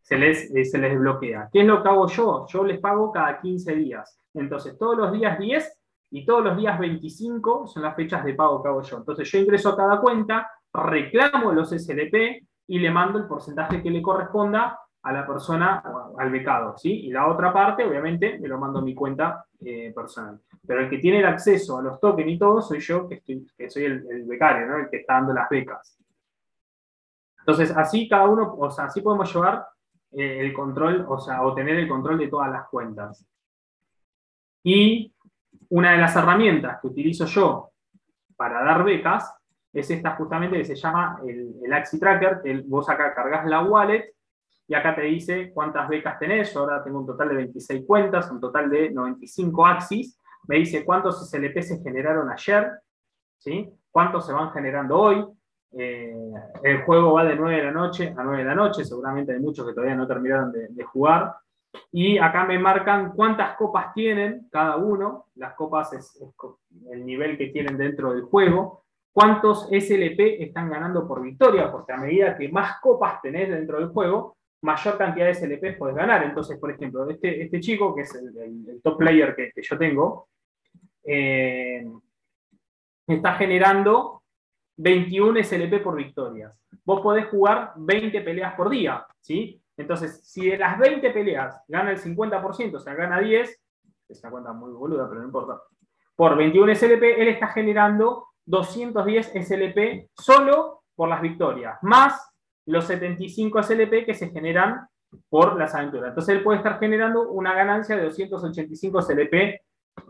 Se les, eh, se les desbloquea. ¿Qué es lo que hago yo? Yo les pago cada 15 días. Entonces, todos los días 10 y todos los días 25 son las fechas de pago que hago yo. Entonces, yo ingreso a cada cuenta, reclamo los SLP, y le mando el porcentaje que le corresponda a la persona, al becado, ¿sí? Y la otra parte, obviamente, me lo mando a mi cuenta eh, personal. Pero el que tiene el acceso a los tokens y todo soy yo, que, soy el, becario, ¿no? El que está dando las becas. Entonces, así cada uno, o sea, así podemos llevar eh, el control, o sea, o tener el control de todas las cuentas. Y una de las herramientas que utilizo yo para dar becas es esta justamente que se llama el, el Axi Tracker. El, vos acá cargas la wallet y acá te dice cuántas becas tenés. Yo ahora tengo un total de 26 cuentas, un total de 95 Axis. Me dice cuántos SLP se generaron ayer, ¿sí? cuántos se van generando hoy. Eh, el juego va de 9 de la noche a 9 de la noche, seguramente hay muchos que todavía no terminaron de, jugar. Y acá me marcan cuántas copas tienen cada uno. Las copas es, el nivel que tienen dentro del juego. Cuántos SLP están ganando por victoria, porque a medida que más copas tenés dentro del juego, mayor cantidad de SLP puedes ganar. Entonces, por ejemplo, este, este chico, que es el, top player que, yo tengo, eh, está generando 21 SLP por victorias. Vos podés jugar 20 peleas por día, ¿sí? Entonces, si de las 20 peleas gana el 50%, o sea, gana 10, es una cuenta muy boluda, pero no importa, por 21 SLP, él está generando 210 SLP solo por las victorias, más los 75 SLP que se generan por las aventuras. Entonces él puede estar generando una ganancia de 285 SLP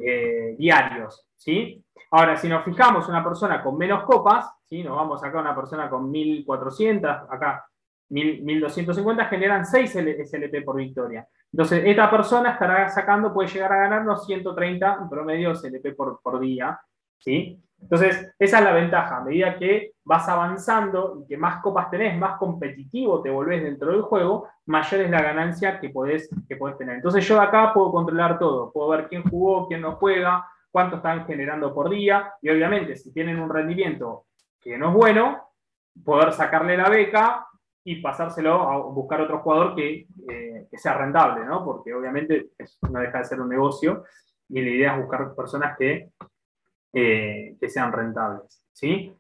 eh, diarios. ¿sí? Ahora, si nos fijamos una persona con menos copas, ¿sí? nos vamos acá a una persona con 1400, acá 1250, generan 6 SLP por victoria. Entonces, esta persona estará sacando, puede llegar a ganar unos 130 en promedio SLP por, día. ¿sí? Entonces, esa es la ventaja. A medida que vas avanzando y que más copas tenés, más competitivo te volvés dentro del juego, mayor es la ganancia que podés, que podés tener. Entonces, yo acá puedo controlar todo. Puedo ver quién jugó, quién no juega, cuánto están generando por día. Y obviamente, si tienen un rendimiento que no es bueno, poder sacarle la beca y pasárselo a buscar otro jugador que, eh, sea rentable, ¿no? Porque obviamente no deja de ser un negocio y la idea es buscar personas que eh, que sean rentables. ¿sí?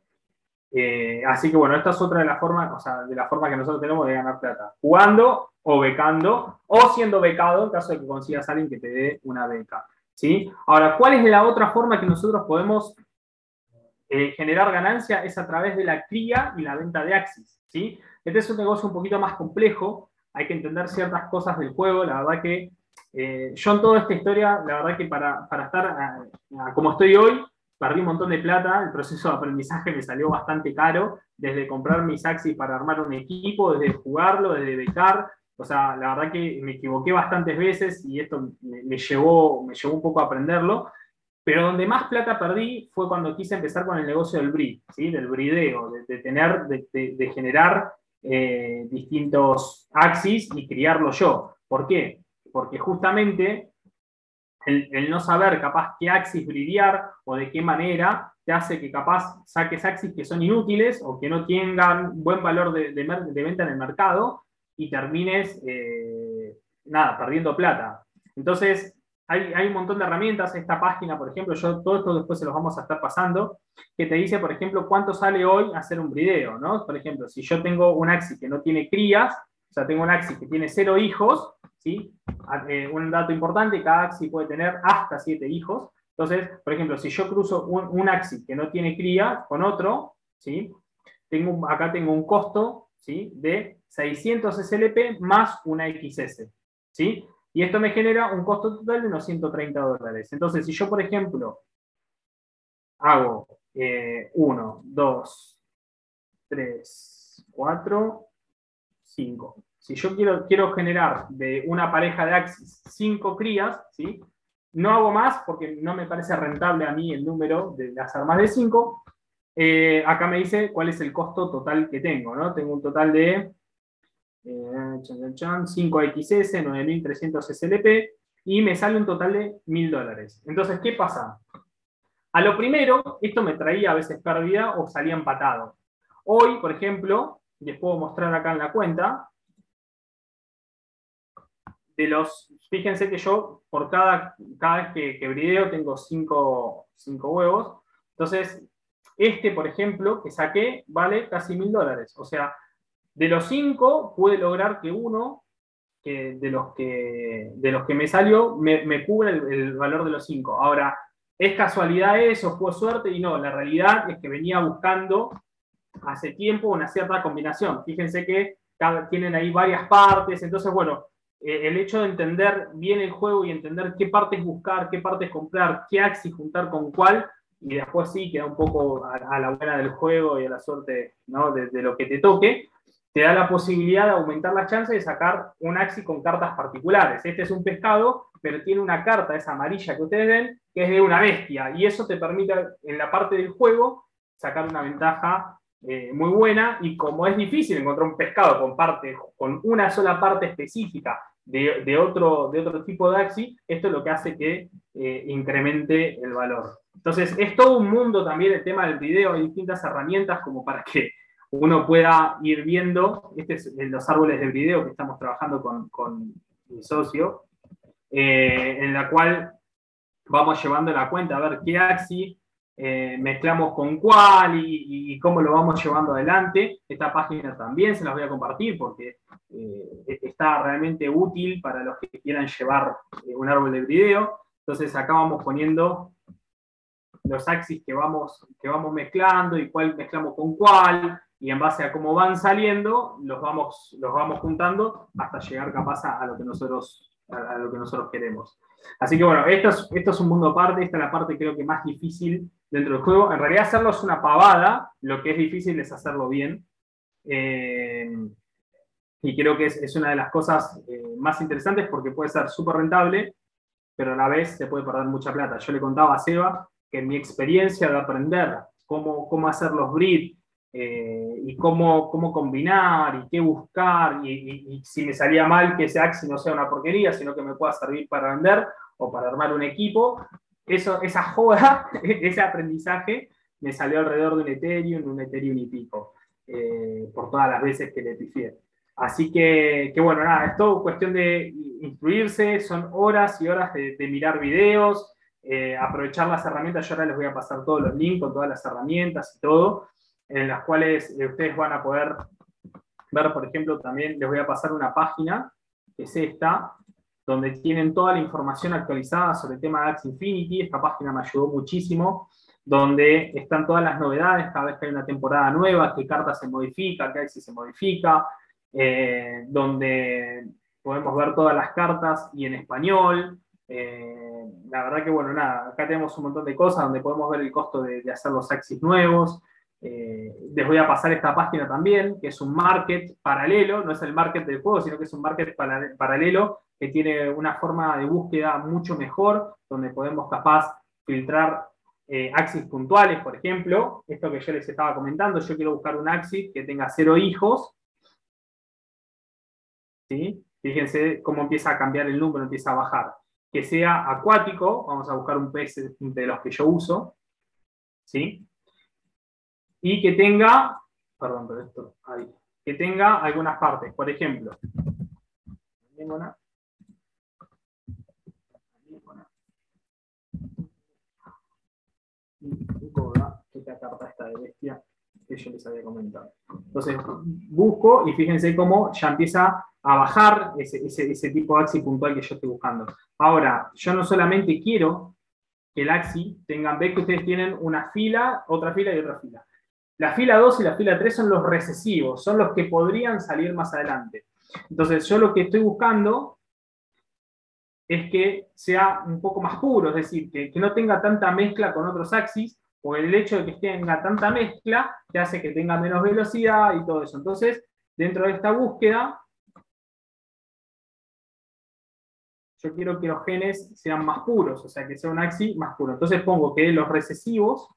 Eh, así que bueno, esta es otra de las formas, o sea, de la forma que nosotros tenemos de ganar plata. Jugando o becando, o siendo becado en caso de que consigas a alguien que te dé una beca. ¿sí? Ahora, ¿cuál es la otra forma que nosotros podemos eh, generar ganancia? Es a través de la cría y la venta de Axis. ¿sí? Este es un negocio un poquito más complejo, hay que entender ciertas cosas del juego, la verdad que yo en toda esta historia, la verdad que para, para estar como estoy hoy, perdí un montón de plata, el proceso de aprendizaje me salió bastante caro, desde comprar mis Axis para armar un equipo, desde jugarlo, desde becar, o sea, la verdad que me equivoqué bastantes veces y esto me, llevó, me llevó un poco a aprenderlo, pero donde más plata perdí fue cuando quise empezar con el negocio del breed, ¿sí? del brideo, de, tener, de, generar eh, distintos Axis y criarlo yo. ¿Por qué? Porque justamente el, no saber capaz qué axis bridear o de qué manera te hace que capaz saques axis que son inútiles o que no tengan buen valor de, venta en el mercado y termines, eh, nada, perdiendo plata. Entonces, hay, hay, un montón de herramientas. Esta página, por ejemplo, yo todo esto después se los vamos a estar pasando, que te dice, por ejemplo, cuánto sale hoy hacer un brideo, ¿no? Por ejemplo, si yo tengo un axis que no tiene crías, o sea, tengo un axis que tiene cero hijos, eh, un dato importante, cada axi puede tener hasta siete hijos. Entonces, por ejemplo, si yo cruzo un, axi que no tiene cría con otro, ¿sí? tengo, acá tengo un costo ¿sí? de 600 SLP más una XS. ¿sí? Y esto me genera un costo total de unos 130 dólares. Entonces, si yo, por ejemplo, hago 1, 2, 3, 4, 5 si yo quiero, quiero generar de una pareja de Axis cinco crías, ¿sí? no hago más porque no me parece rentable a mí el número de las armas de 5. Eh, acá me dice cuál es el costo total que tengo. ¿no? Tengo un total de 5XS, eh, 9300 SLP y me sale un total de 1000 dólares. Entonces, ¿qué pasa? A lo primero, esto me traía a veces pérdida o salía empatado. Hoy, por ejemplo, les puedo mostrar acá en la cuenta, de los, fíjense que yo por cada, cada vez que, que brideo tengo cinco, huevos. Entonces, este, por ejemplo, que saqué, vale casi mil dólares. O sea, De los cinco, pude lograr que uno de, los que, de los que me salió me, me cubre el, valor de los cinco. Ahora, ¿es casualidad eso? ¿Fue suerte? Y no, la realidad es que venía buscando hace tiempo una cierta combinación. Fíjense que tienen ahí varias partes, entonces, bueno, eh, el hecho de entender bien el juego y entender qué partes buscar, qué partes comprar, qué axis juntar con cuál, y después sí queda un poco a, la buena del juego y a la suerte ¿no? de, lo que te toque, te da la posibilidad de aumentar la chance de sacar un axis con cartas particulares. Este es un pescado, pero tiene una carta, esa amarilla que ustedes ven, que es de una bestia, y eso te permite en la parte del juego sacar una ventaja eh, muy buena, y como es difícil encontrar un pescado con, parte, con una sola parte específica de, otro, de otro tipo de axis, esto es lo que hace que eh, incremente el valor. Entonces, es todo un mundo también el tema del video, hay distintas herramientas como para que uno pueda ir viendo, este es los árboles de video que estamos trabajando con, mi socio, eh, en la cual vamos llevando la cuenta a ver qué axis eh, mezclamos con cuál y, cómo lo vamos llevando adelante. Esta página también se las voy a compartir porque eh, está realmente útil para los que quieran llevar un árbol de video. Entonces acá vamos poniendo los axis que vamos, que vamos mezclando y cuál mezclamos con cuál, y en base a cómo van saliendo, los vamos, los vamos juntando hasta llegar capaz a, lo, que nosotros, a, lo que nosotros queremos. Así que bueno, esto es, esto es un mundo aparte, esta es la parte creo que más difícil dentro del juego. En realidad hacerlo es una pavada, lo que es difícil es hacerlo bien. Eh, y creo que es, es, una de las cosas eh, más interesantes porque puede ser súper rentable, pero a la vez se puede perder mucha plata. Yo le contaba a Seba que en mi experiencia de aprender cómo, cómo hacer los breeds, eh, y cómo, cómo combinar y qué buscar y, si me salía mal que ese Axi no sea una porquería, sino que me pueda servir para vender o para armar un equipo. Eso, esa joda, (laughs) ese aprendizaje me salió alrededor de un Ethereum, un Ethereum y pico, eh, por todas las veces que le pifié. Así que, que, bueno, nada, es todo cuestión de instruirse, son horas y horas de, mirar videos, eh, aprovechar las herramientas. Yo ahora les voy a pasar todos los links con todas las herramientas y todo en las cuales eh, ustedes van a poder ver, por ejemplo, también les voy a pasar una página, que es esta, donde tienen toda la información actualizada sobre el tema de Axie Infinity. Esta página me ayudó muchísimo, donde están todas las novedades, cada vez que hay una temporada nueva, qué carta se modifica, qué Axie se modifica, eh, donde podemos ver todas las cartas y en español. Eh, la verdad que, bueno, nada, acá tenemos un montón de cosas donde podemos ver el costo de, de hacer los Axis nuevos, eh, les voy a pasar esta página también, que es un market paralelo, no es el market del juego, sino que es un market paralelo que tiene una forma de búsqueda mucho mejor, donde podemos capaz filtrar eh, axis puntuales, por ejemplo, esto que yo les estaba comentando, yo quiero buscar un axis que tenga cero hijos, ¿sí? Fíjense cómo empieza a cambiar el número, empieza a bajar. Que sea acuático, vamos a buscar un pez de los que yo uso, ¿sí? Y que tenga, perdón, pero esto, ahí, que tenga algunas partes. Por ejemplo, esta carta está de bestia que yo les había comentado. Entonces, busco y fíjense cómo ya empieza a bajar ese, ese tipo de axi puntual que yo estoy buscando. Ahora, yo no solamente quiero que el axi tenga, ve que ustedes tienen una fila, otra fila y otra fila. La fila 2 y la fila 3 son los recesivos, son los que podrían salir más adelante. Entonces, yo lo que estoy buscando es que sea un poco más puro, es decir, que, no tenga tanta mezcla con otros axis, o el hecho de que tenga tanta mezcla te hace que tenga menos velocidad y todo eso. Entonces, dentro de esta búsqueda, yo quiero que los genes sean más puros, o sea, que sea un axis más puro. Entonces pongo que los recesivos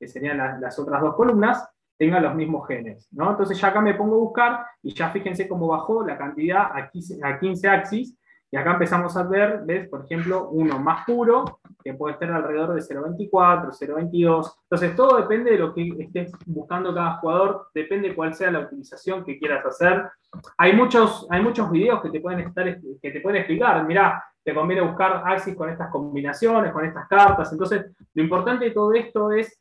que serían las otras dos columnas, tengan los mismos genes. ¿no? Entonces ya acá me pongo a buscar y ya fíjense cómo bajó la cantidad a 15, a 15 axis. Y acá empezamos a ver, ¿ves? Por ejemplo, uno más puro, que puede estar alrededor de 0.24, 0.22. Entonces, todo depende de lo que estés buscando cada jugador, depende cuál sea la utilización que quieras hacer. Hay muchos, hay muchos videos que te pueden, estar, que te pueden explicar, mirá, te conviene buscar axis con estas combinaciones, con estas cartas. Entonces, lo importante de todo esto es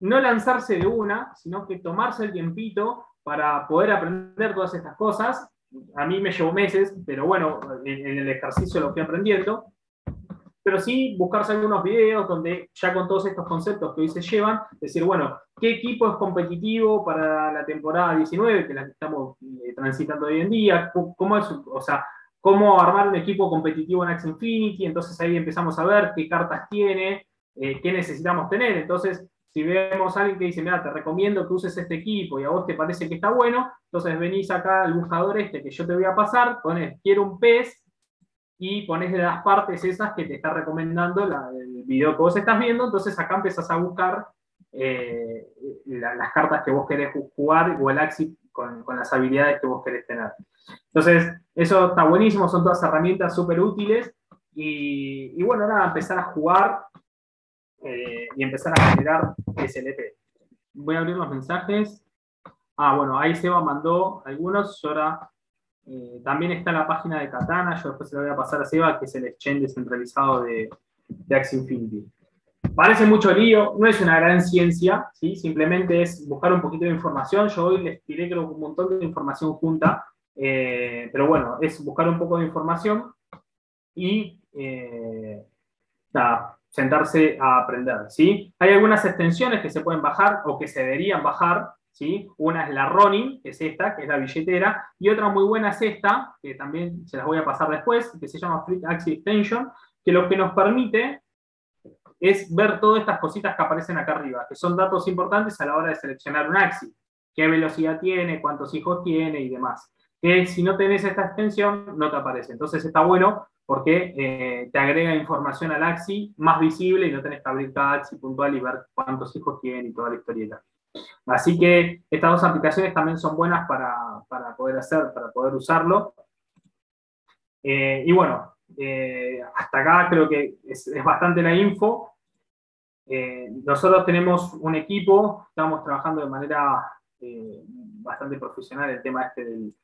no lanzarse de una, sino que tomarse el tiempito para poder aprender todas estas cosas. A mí me llevó meses, pero bueno, en, el ejercicio lo fui aprendiendo. Pero sí buscarse algunos videos donde ya con todos estos conceptos que hoy se llevan, decir, bueno, ¿qué equipo es competitivo para la temporada 19, que la que estamos eh, transitando hoy en día? ¿Cómo es, o sea, cómo armar un equipo competitivo en Axie Infinity? Entonces ahí empezamos a ver qué cartas tiene, eh, qué necesitamos tener. Entonces, si vemos a alguien que dice, mira, te recomiendo que uses este equipo y a vos te parece que está bueno, entonces venís acá al buscador este que yo te voy a pasar, pones quiero un pez y pones de las partes esas que te está recomendando el video que vos estás viendo, entonces acá empezás a buscar eh, las cartas que vos querés jugar o el Axi con, las habilidades que vos querés tener. Entonces, eso está buenísimo, son todas herramientas súper útiles y, y bueno, nada, empezar a jugar eh, y empezar a generar SLP. Voy a abrir los mensajes. Ah, bueno, ahí Seba mandó algunos. ahora eh, también está la página de Katana. Yo después se lo voy a pasar a Seba, que es el exchange descentralizado de, de Axie Infinity. Parece mucho lío, no es una gran ciencia, ¿sí? simplemente es buscar un poquito de información. Yo hoy les tiré creo un montón de información junta, eh, pero bueno, es buscar un poco de información y nada, sentarse a aprender, ¿sí? Hay algunas extensiones que se pueden bajar o que se deberían bajar, ¿sí? Una es la Ronin, que es esta, que es la billetera, y otra muy buena es esta, que también se las voy a pasar después, que se llama Free Axie Extension, que lo que nos permite es ver todas estas cositas que aparecen acá arriba, que son datos importantes a la hora de seleccionar un Axie, qué velocidad tiene, cuántos hijos tiene y demás. Que si no tenés esta extensión, no te aparece. Entonces está bueno porque eh, te agrega información al AXI más visible y no tenés que abrir cada AXI puntual y ver cuántos hijos tiene y toda la historieta. Así que estas dos aplicaciones también son buenas para, poder hacer, para poder usarlo. Eh, y bueno, eh, hasta acá creo que es, bastante la info. nosotros tenemos un equipo, estamos trabajando de manera bastante profesional el tema este del,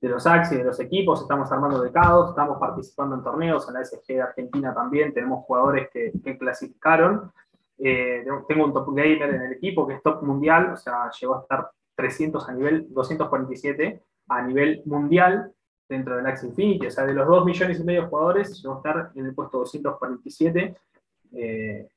de los Axis, de los equipos, estamos armando decados, estamos participando en torneos, en la SG de Argentina también, tenemos jugadores que, clasificaron. Eh, tengo un top gamer en el equipo que es top mundial, o sea, llegó a estar 300 a nivel 247 a nivel mundial dentro del Axie Infinity, o sea, de los 2 millones y medio de jugadores, llegó a estar en el puesto 247, eh,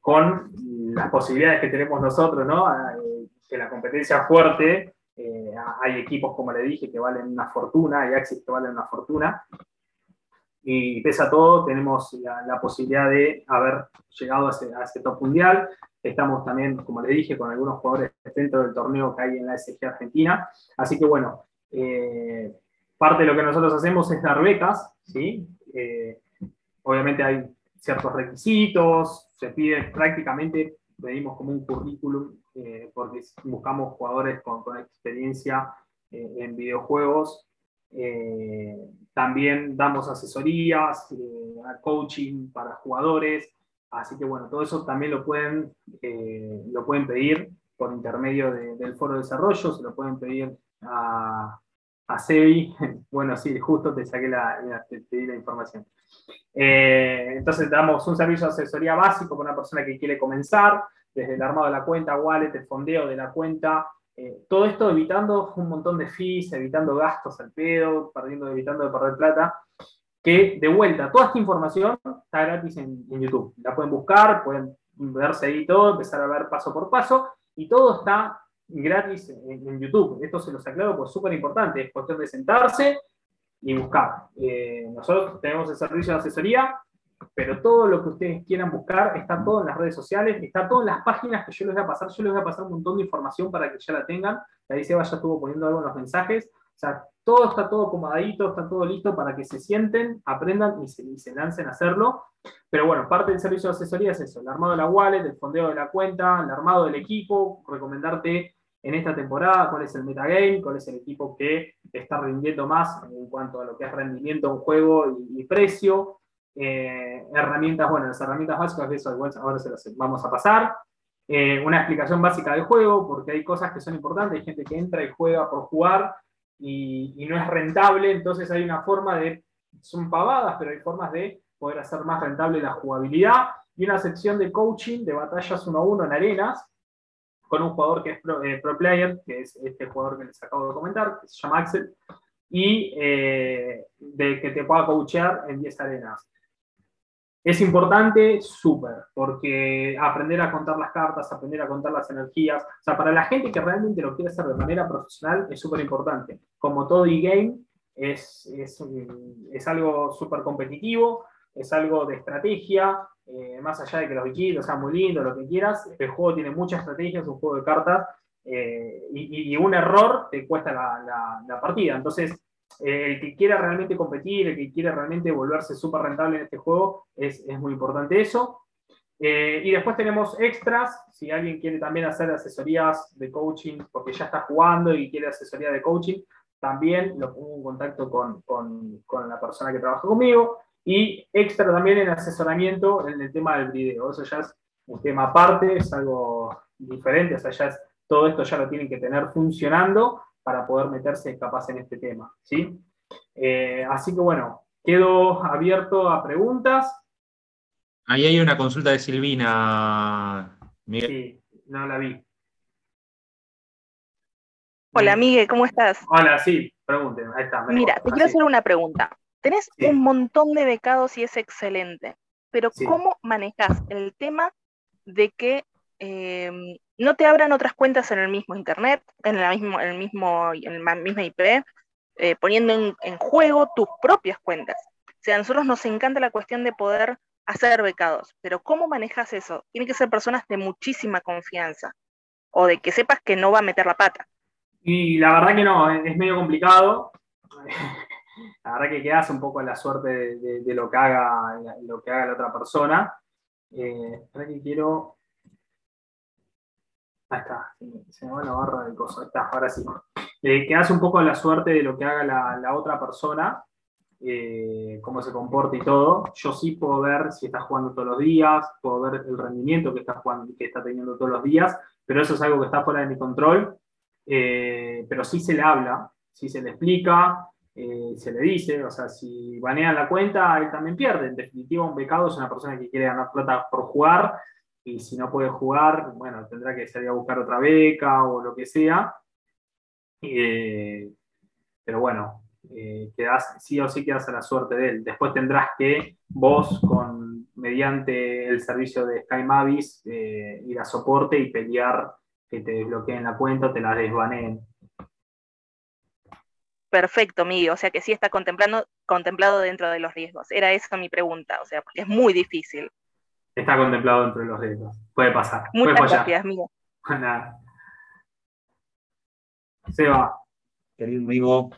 con las posibilidades que tenemos nosotros, ¿no? Eh, que la competencia fuerte eh, hay equipos, como le dije, que valen una fortuna, hay Axis que valen una fortuna. Y pese a todo, tenemos la, posibilidad de haber llegado a ese, top mundial. Estamos también, como le dije, con algunos jugadores dentro del torneo que hay en la SG Argentina. Así que bueno, eh, parte de lo que nosotros hacemos es dar becas, ¿sí? Eh, obviamente hay ciertos requisitos, se pide prácticamente, pedimos como un currículum eh, porque buscamos jugadores con, experiencia eh, en videojuegos. Eh, también damos asesorías, coaching para jugadores. Así que bueno, todo eso también lo pueden, lo pueden pedir por intermedio del foro de desarrollo, se lo pueden pedir a, a SEBI. (laughs) Bueno, sí, justo te saqué la, te, di la información. entonces damos un servicio de asesoría básico para una persona que quiere comenzar desde el armado de la cuenta, wallet, el fondeo de la cuenta, eh, todo esto evitando un montón de fees, evitando gastos al pedo, perdiendo, evitando de perder plata, que de vuelta, toda esta información está gratis en, YouTube. La pueden buscar, pueden verse ahí todo, empezar a ver paso por paso, y todo está gratis en, YouTube. Esto se los aclaro porque es súper importante, es cuestión de sentarse y buscar. Eh, nosotros tenemos el servicio de asesoría pero todo lo que ustedes quieran buscar está todo en las redes sociales, está todo en las páginas que yo les voy a pasar. Yo les voy a pasar un montón de información para que ya la tengan. Ahí Seba ya estuvo poniendo algo en los mensajes. O sea, todo está todo acomodadito, está todo listo para que se sienten, aprendan y se, lancen a hacerlo. Pero bueno, parte del servicio de asesoría es eso, el armado de la wallet, el fondeo de la cuenta, el armado del equipo, recomendarte en esta temporada cuál es el metagame, cuál es el equipo que está rindiendo más en cuanto a lo que es rendimiento en juego y precio, eh, herramientas, bueno, las herramientas básicas, de eso ahora se las vamos a pasar. Eh, una explicación básica del juego, porque hay cosas que son importantes, hay gente que entra y juega por jugar y, no es rentable, entonces hay una forma de, son pavadas, pero hay formas de poder hacer más rentable la jugabilidad y una sección de coaching de batallas uno a uno en arenas, con un jugador que es pro, eh, player, que es este jugador que les acabo de comentar, que se llama Axel, y eh, de que te pueda coachear en 10 arenas. Es importante, súper, porque aprender a contar las cartas, aprender a contar las energías, o sea, para la gente que realmente lo quiere hacer de manera profesional es súper importante. Como todo e-game, es, es, es, algo súper competitivo, es algo de estrategia, eh, más allá de que los bichitos sean muy lindos, lo que quieras, el juego tiene muchas estrategias, es un juego de cartas, eh, y, un error te cuesta la, la partida. Entonces, eh, el que quiera realmente competir, el que quiera realmente volverse súper rentable en este juego, es, es muy importante eso. Eh, y después tenemos extras, si alguien quiere también hacer asesorías de coaching, porque ya está jugando y quiere asesoría de coaching, también lo pongo en contacto con, con, con la persona que trabaja conmigo. Y extra también en asesoramiento en el tema del video. Eso ya es un tema aparte, es algo diferente, o sea, ya es, todo esto ya lo tienen que tener funcionando para poder meterse capaz en este tema. ¿sí? Eh, así que bueno, quedo abierto a preguntas. Ahí hay una consulta de Silvina. Sí, no la vi. Hola, Miguel, ¿cómo estás? Hola, sí, pregúnteme. Ahí está. Mira, te quiero hacer una pregunta. Tenés un montón de becados y es excelente, pero ¿cómo manejas el tema de que em, no te abran otras cuentas en el mismo internet, en la, mismo, el mismo, en la misma IP, eh, poniendo en, juego tus propias cuentas. O sea, a nosotros nos encanta la cuestión de poder hacer becados, pero ¿cómo manejas eso? Tienen que ser personas de muchísima confianza o de que sepas que no va a meter la pata. Y la verdad que no, es medio complicado. (laughs) La verdad que quedas un poco en la suerte de, lo, que haga, lo que haga la otra persona. Eh, que quiero Ahí está, se me va la barra de cosas. Ahí está, ahora sí. Eh, quedas un poco en la suerte de lo que haga la, otra persona, eh, cómo se comporta y todo. Yo sí puedo ver si está jugando todos los días, puedo ver el rendimiento que está, jugando, que está teniendo todos los días, pero eso es algo que está fuera de mi control. Eh, pero sí se le habla, sí se le explica, eh, se le dice, o sea, si banean la cuenta, él también pierde. En definitiva, un becado es una persona que quiere ganar plata por jugar y si no puede jugar, bueno, tendrá que salir a buscar otra beca o lo que sea. Eh, pero bueno, eh, sí o sí quedas a la suerte de él. Después tendrás que vos, con, mediante el servicio de Sky Mavis, eh, ir a soporte y pelear que te desbloqueen la cuenta, te la desbaneen. Perfecto, Miguel. O sea que sí está contemplando, contemplado dentro de los riesgos. Era esa mi pregunta, o sea, es muy difícil está contemplado entre los dedos. Puede pasar. Muchas gracias, amigo. (laughs) Nada. Se va. Querido amigo,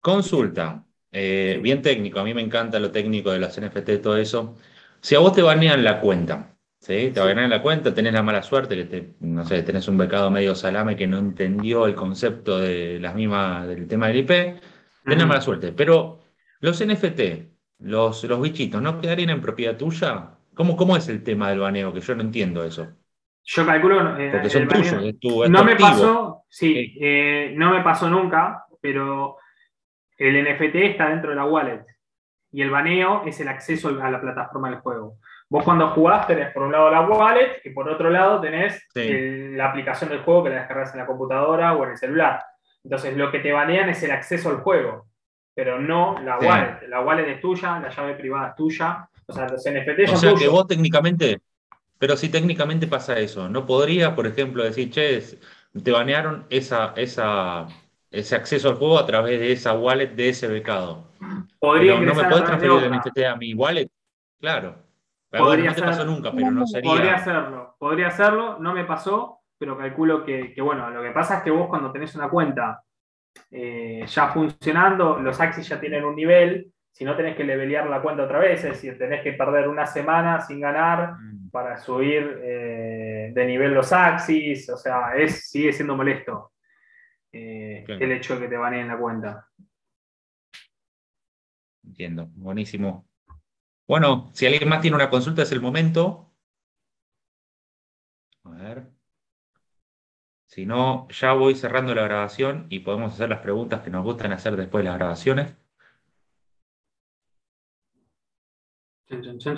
consulta. Eh, bien técnico, a mí me encanta lo técnico de las NFT, todo eso. Si a vos te banean la cuenta, ¿sí? Te banean la cuenta, tenés la mala suerte, que te, no sé, tenés un becado medio salame que no entendió el concepto de las mismas, del tema del IP, tenés mala suerte. Pero los NFT, los, los bichitos, ¿no quedarían en propiedad tuya? ¿Cómo, ¿Cómo es el tema del baneo? Que yo no entiendo eso. Yo calculo. Eh, Porque son tuyos, no me pasó, sí, eh, no me pasó nunca, pero el NFT está dentro de la wallet y el baneo es el acceso a la plataforma del juego. Vos cuando jugás tenés por un lado la wallet y por otro lado tenés la aplicación del juego que la descargas en la computadora o en el celular. Entonces lo que te banean es el acceso al juego, pero no la wallet. La wallet es tuya, la llave privada es tuya o sea, los NFT O sea, que vos técnicamente, pero si técnicamente pasa eso, ¿no podría, por ejemplo, decir, che, te banearon esa, esa, ese acceso al juego a través de esa wallet de ese becado? Podría no me puedes transferir el NFT a mi wallet, claro. Podría no te pasó nunca, pero no sería. Podría hacerlo, podría hacerlo, no me pasó, pero calculo que, bueno, lo que pasa es que vos cuando tenés una cuenta eh, ya funcionando, los Axis ya tienen un nivel, si no tenés que levelear la cuenta otra vez, es decir, tenés que perder una semana sin ganar mm. para subir eh, de nivel los axis, o sea, es, sigue siendo molesto eh, el hecho de que te baneen la cuenta. Entiendo, buenísimo. Bueno, si alguien más tiene una consulta es el momento. A ver. Si no, ya voy cerrando la grabación y podemos hacer las preguntas que nos gustan hacer después de las grabaciones. Chan, chan, chan,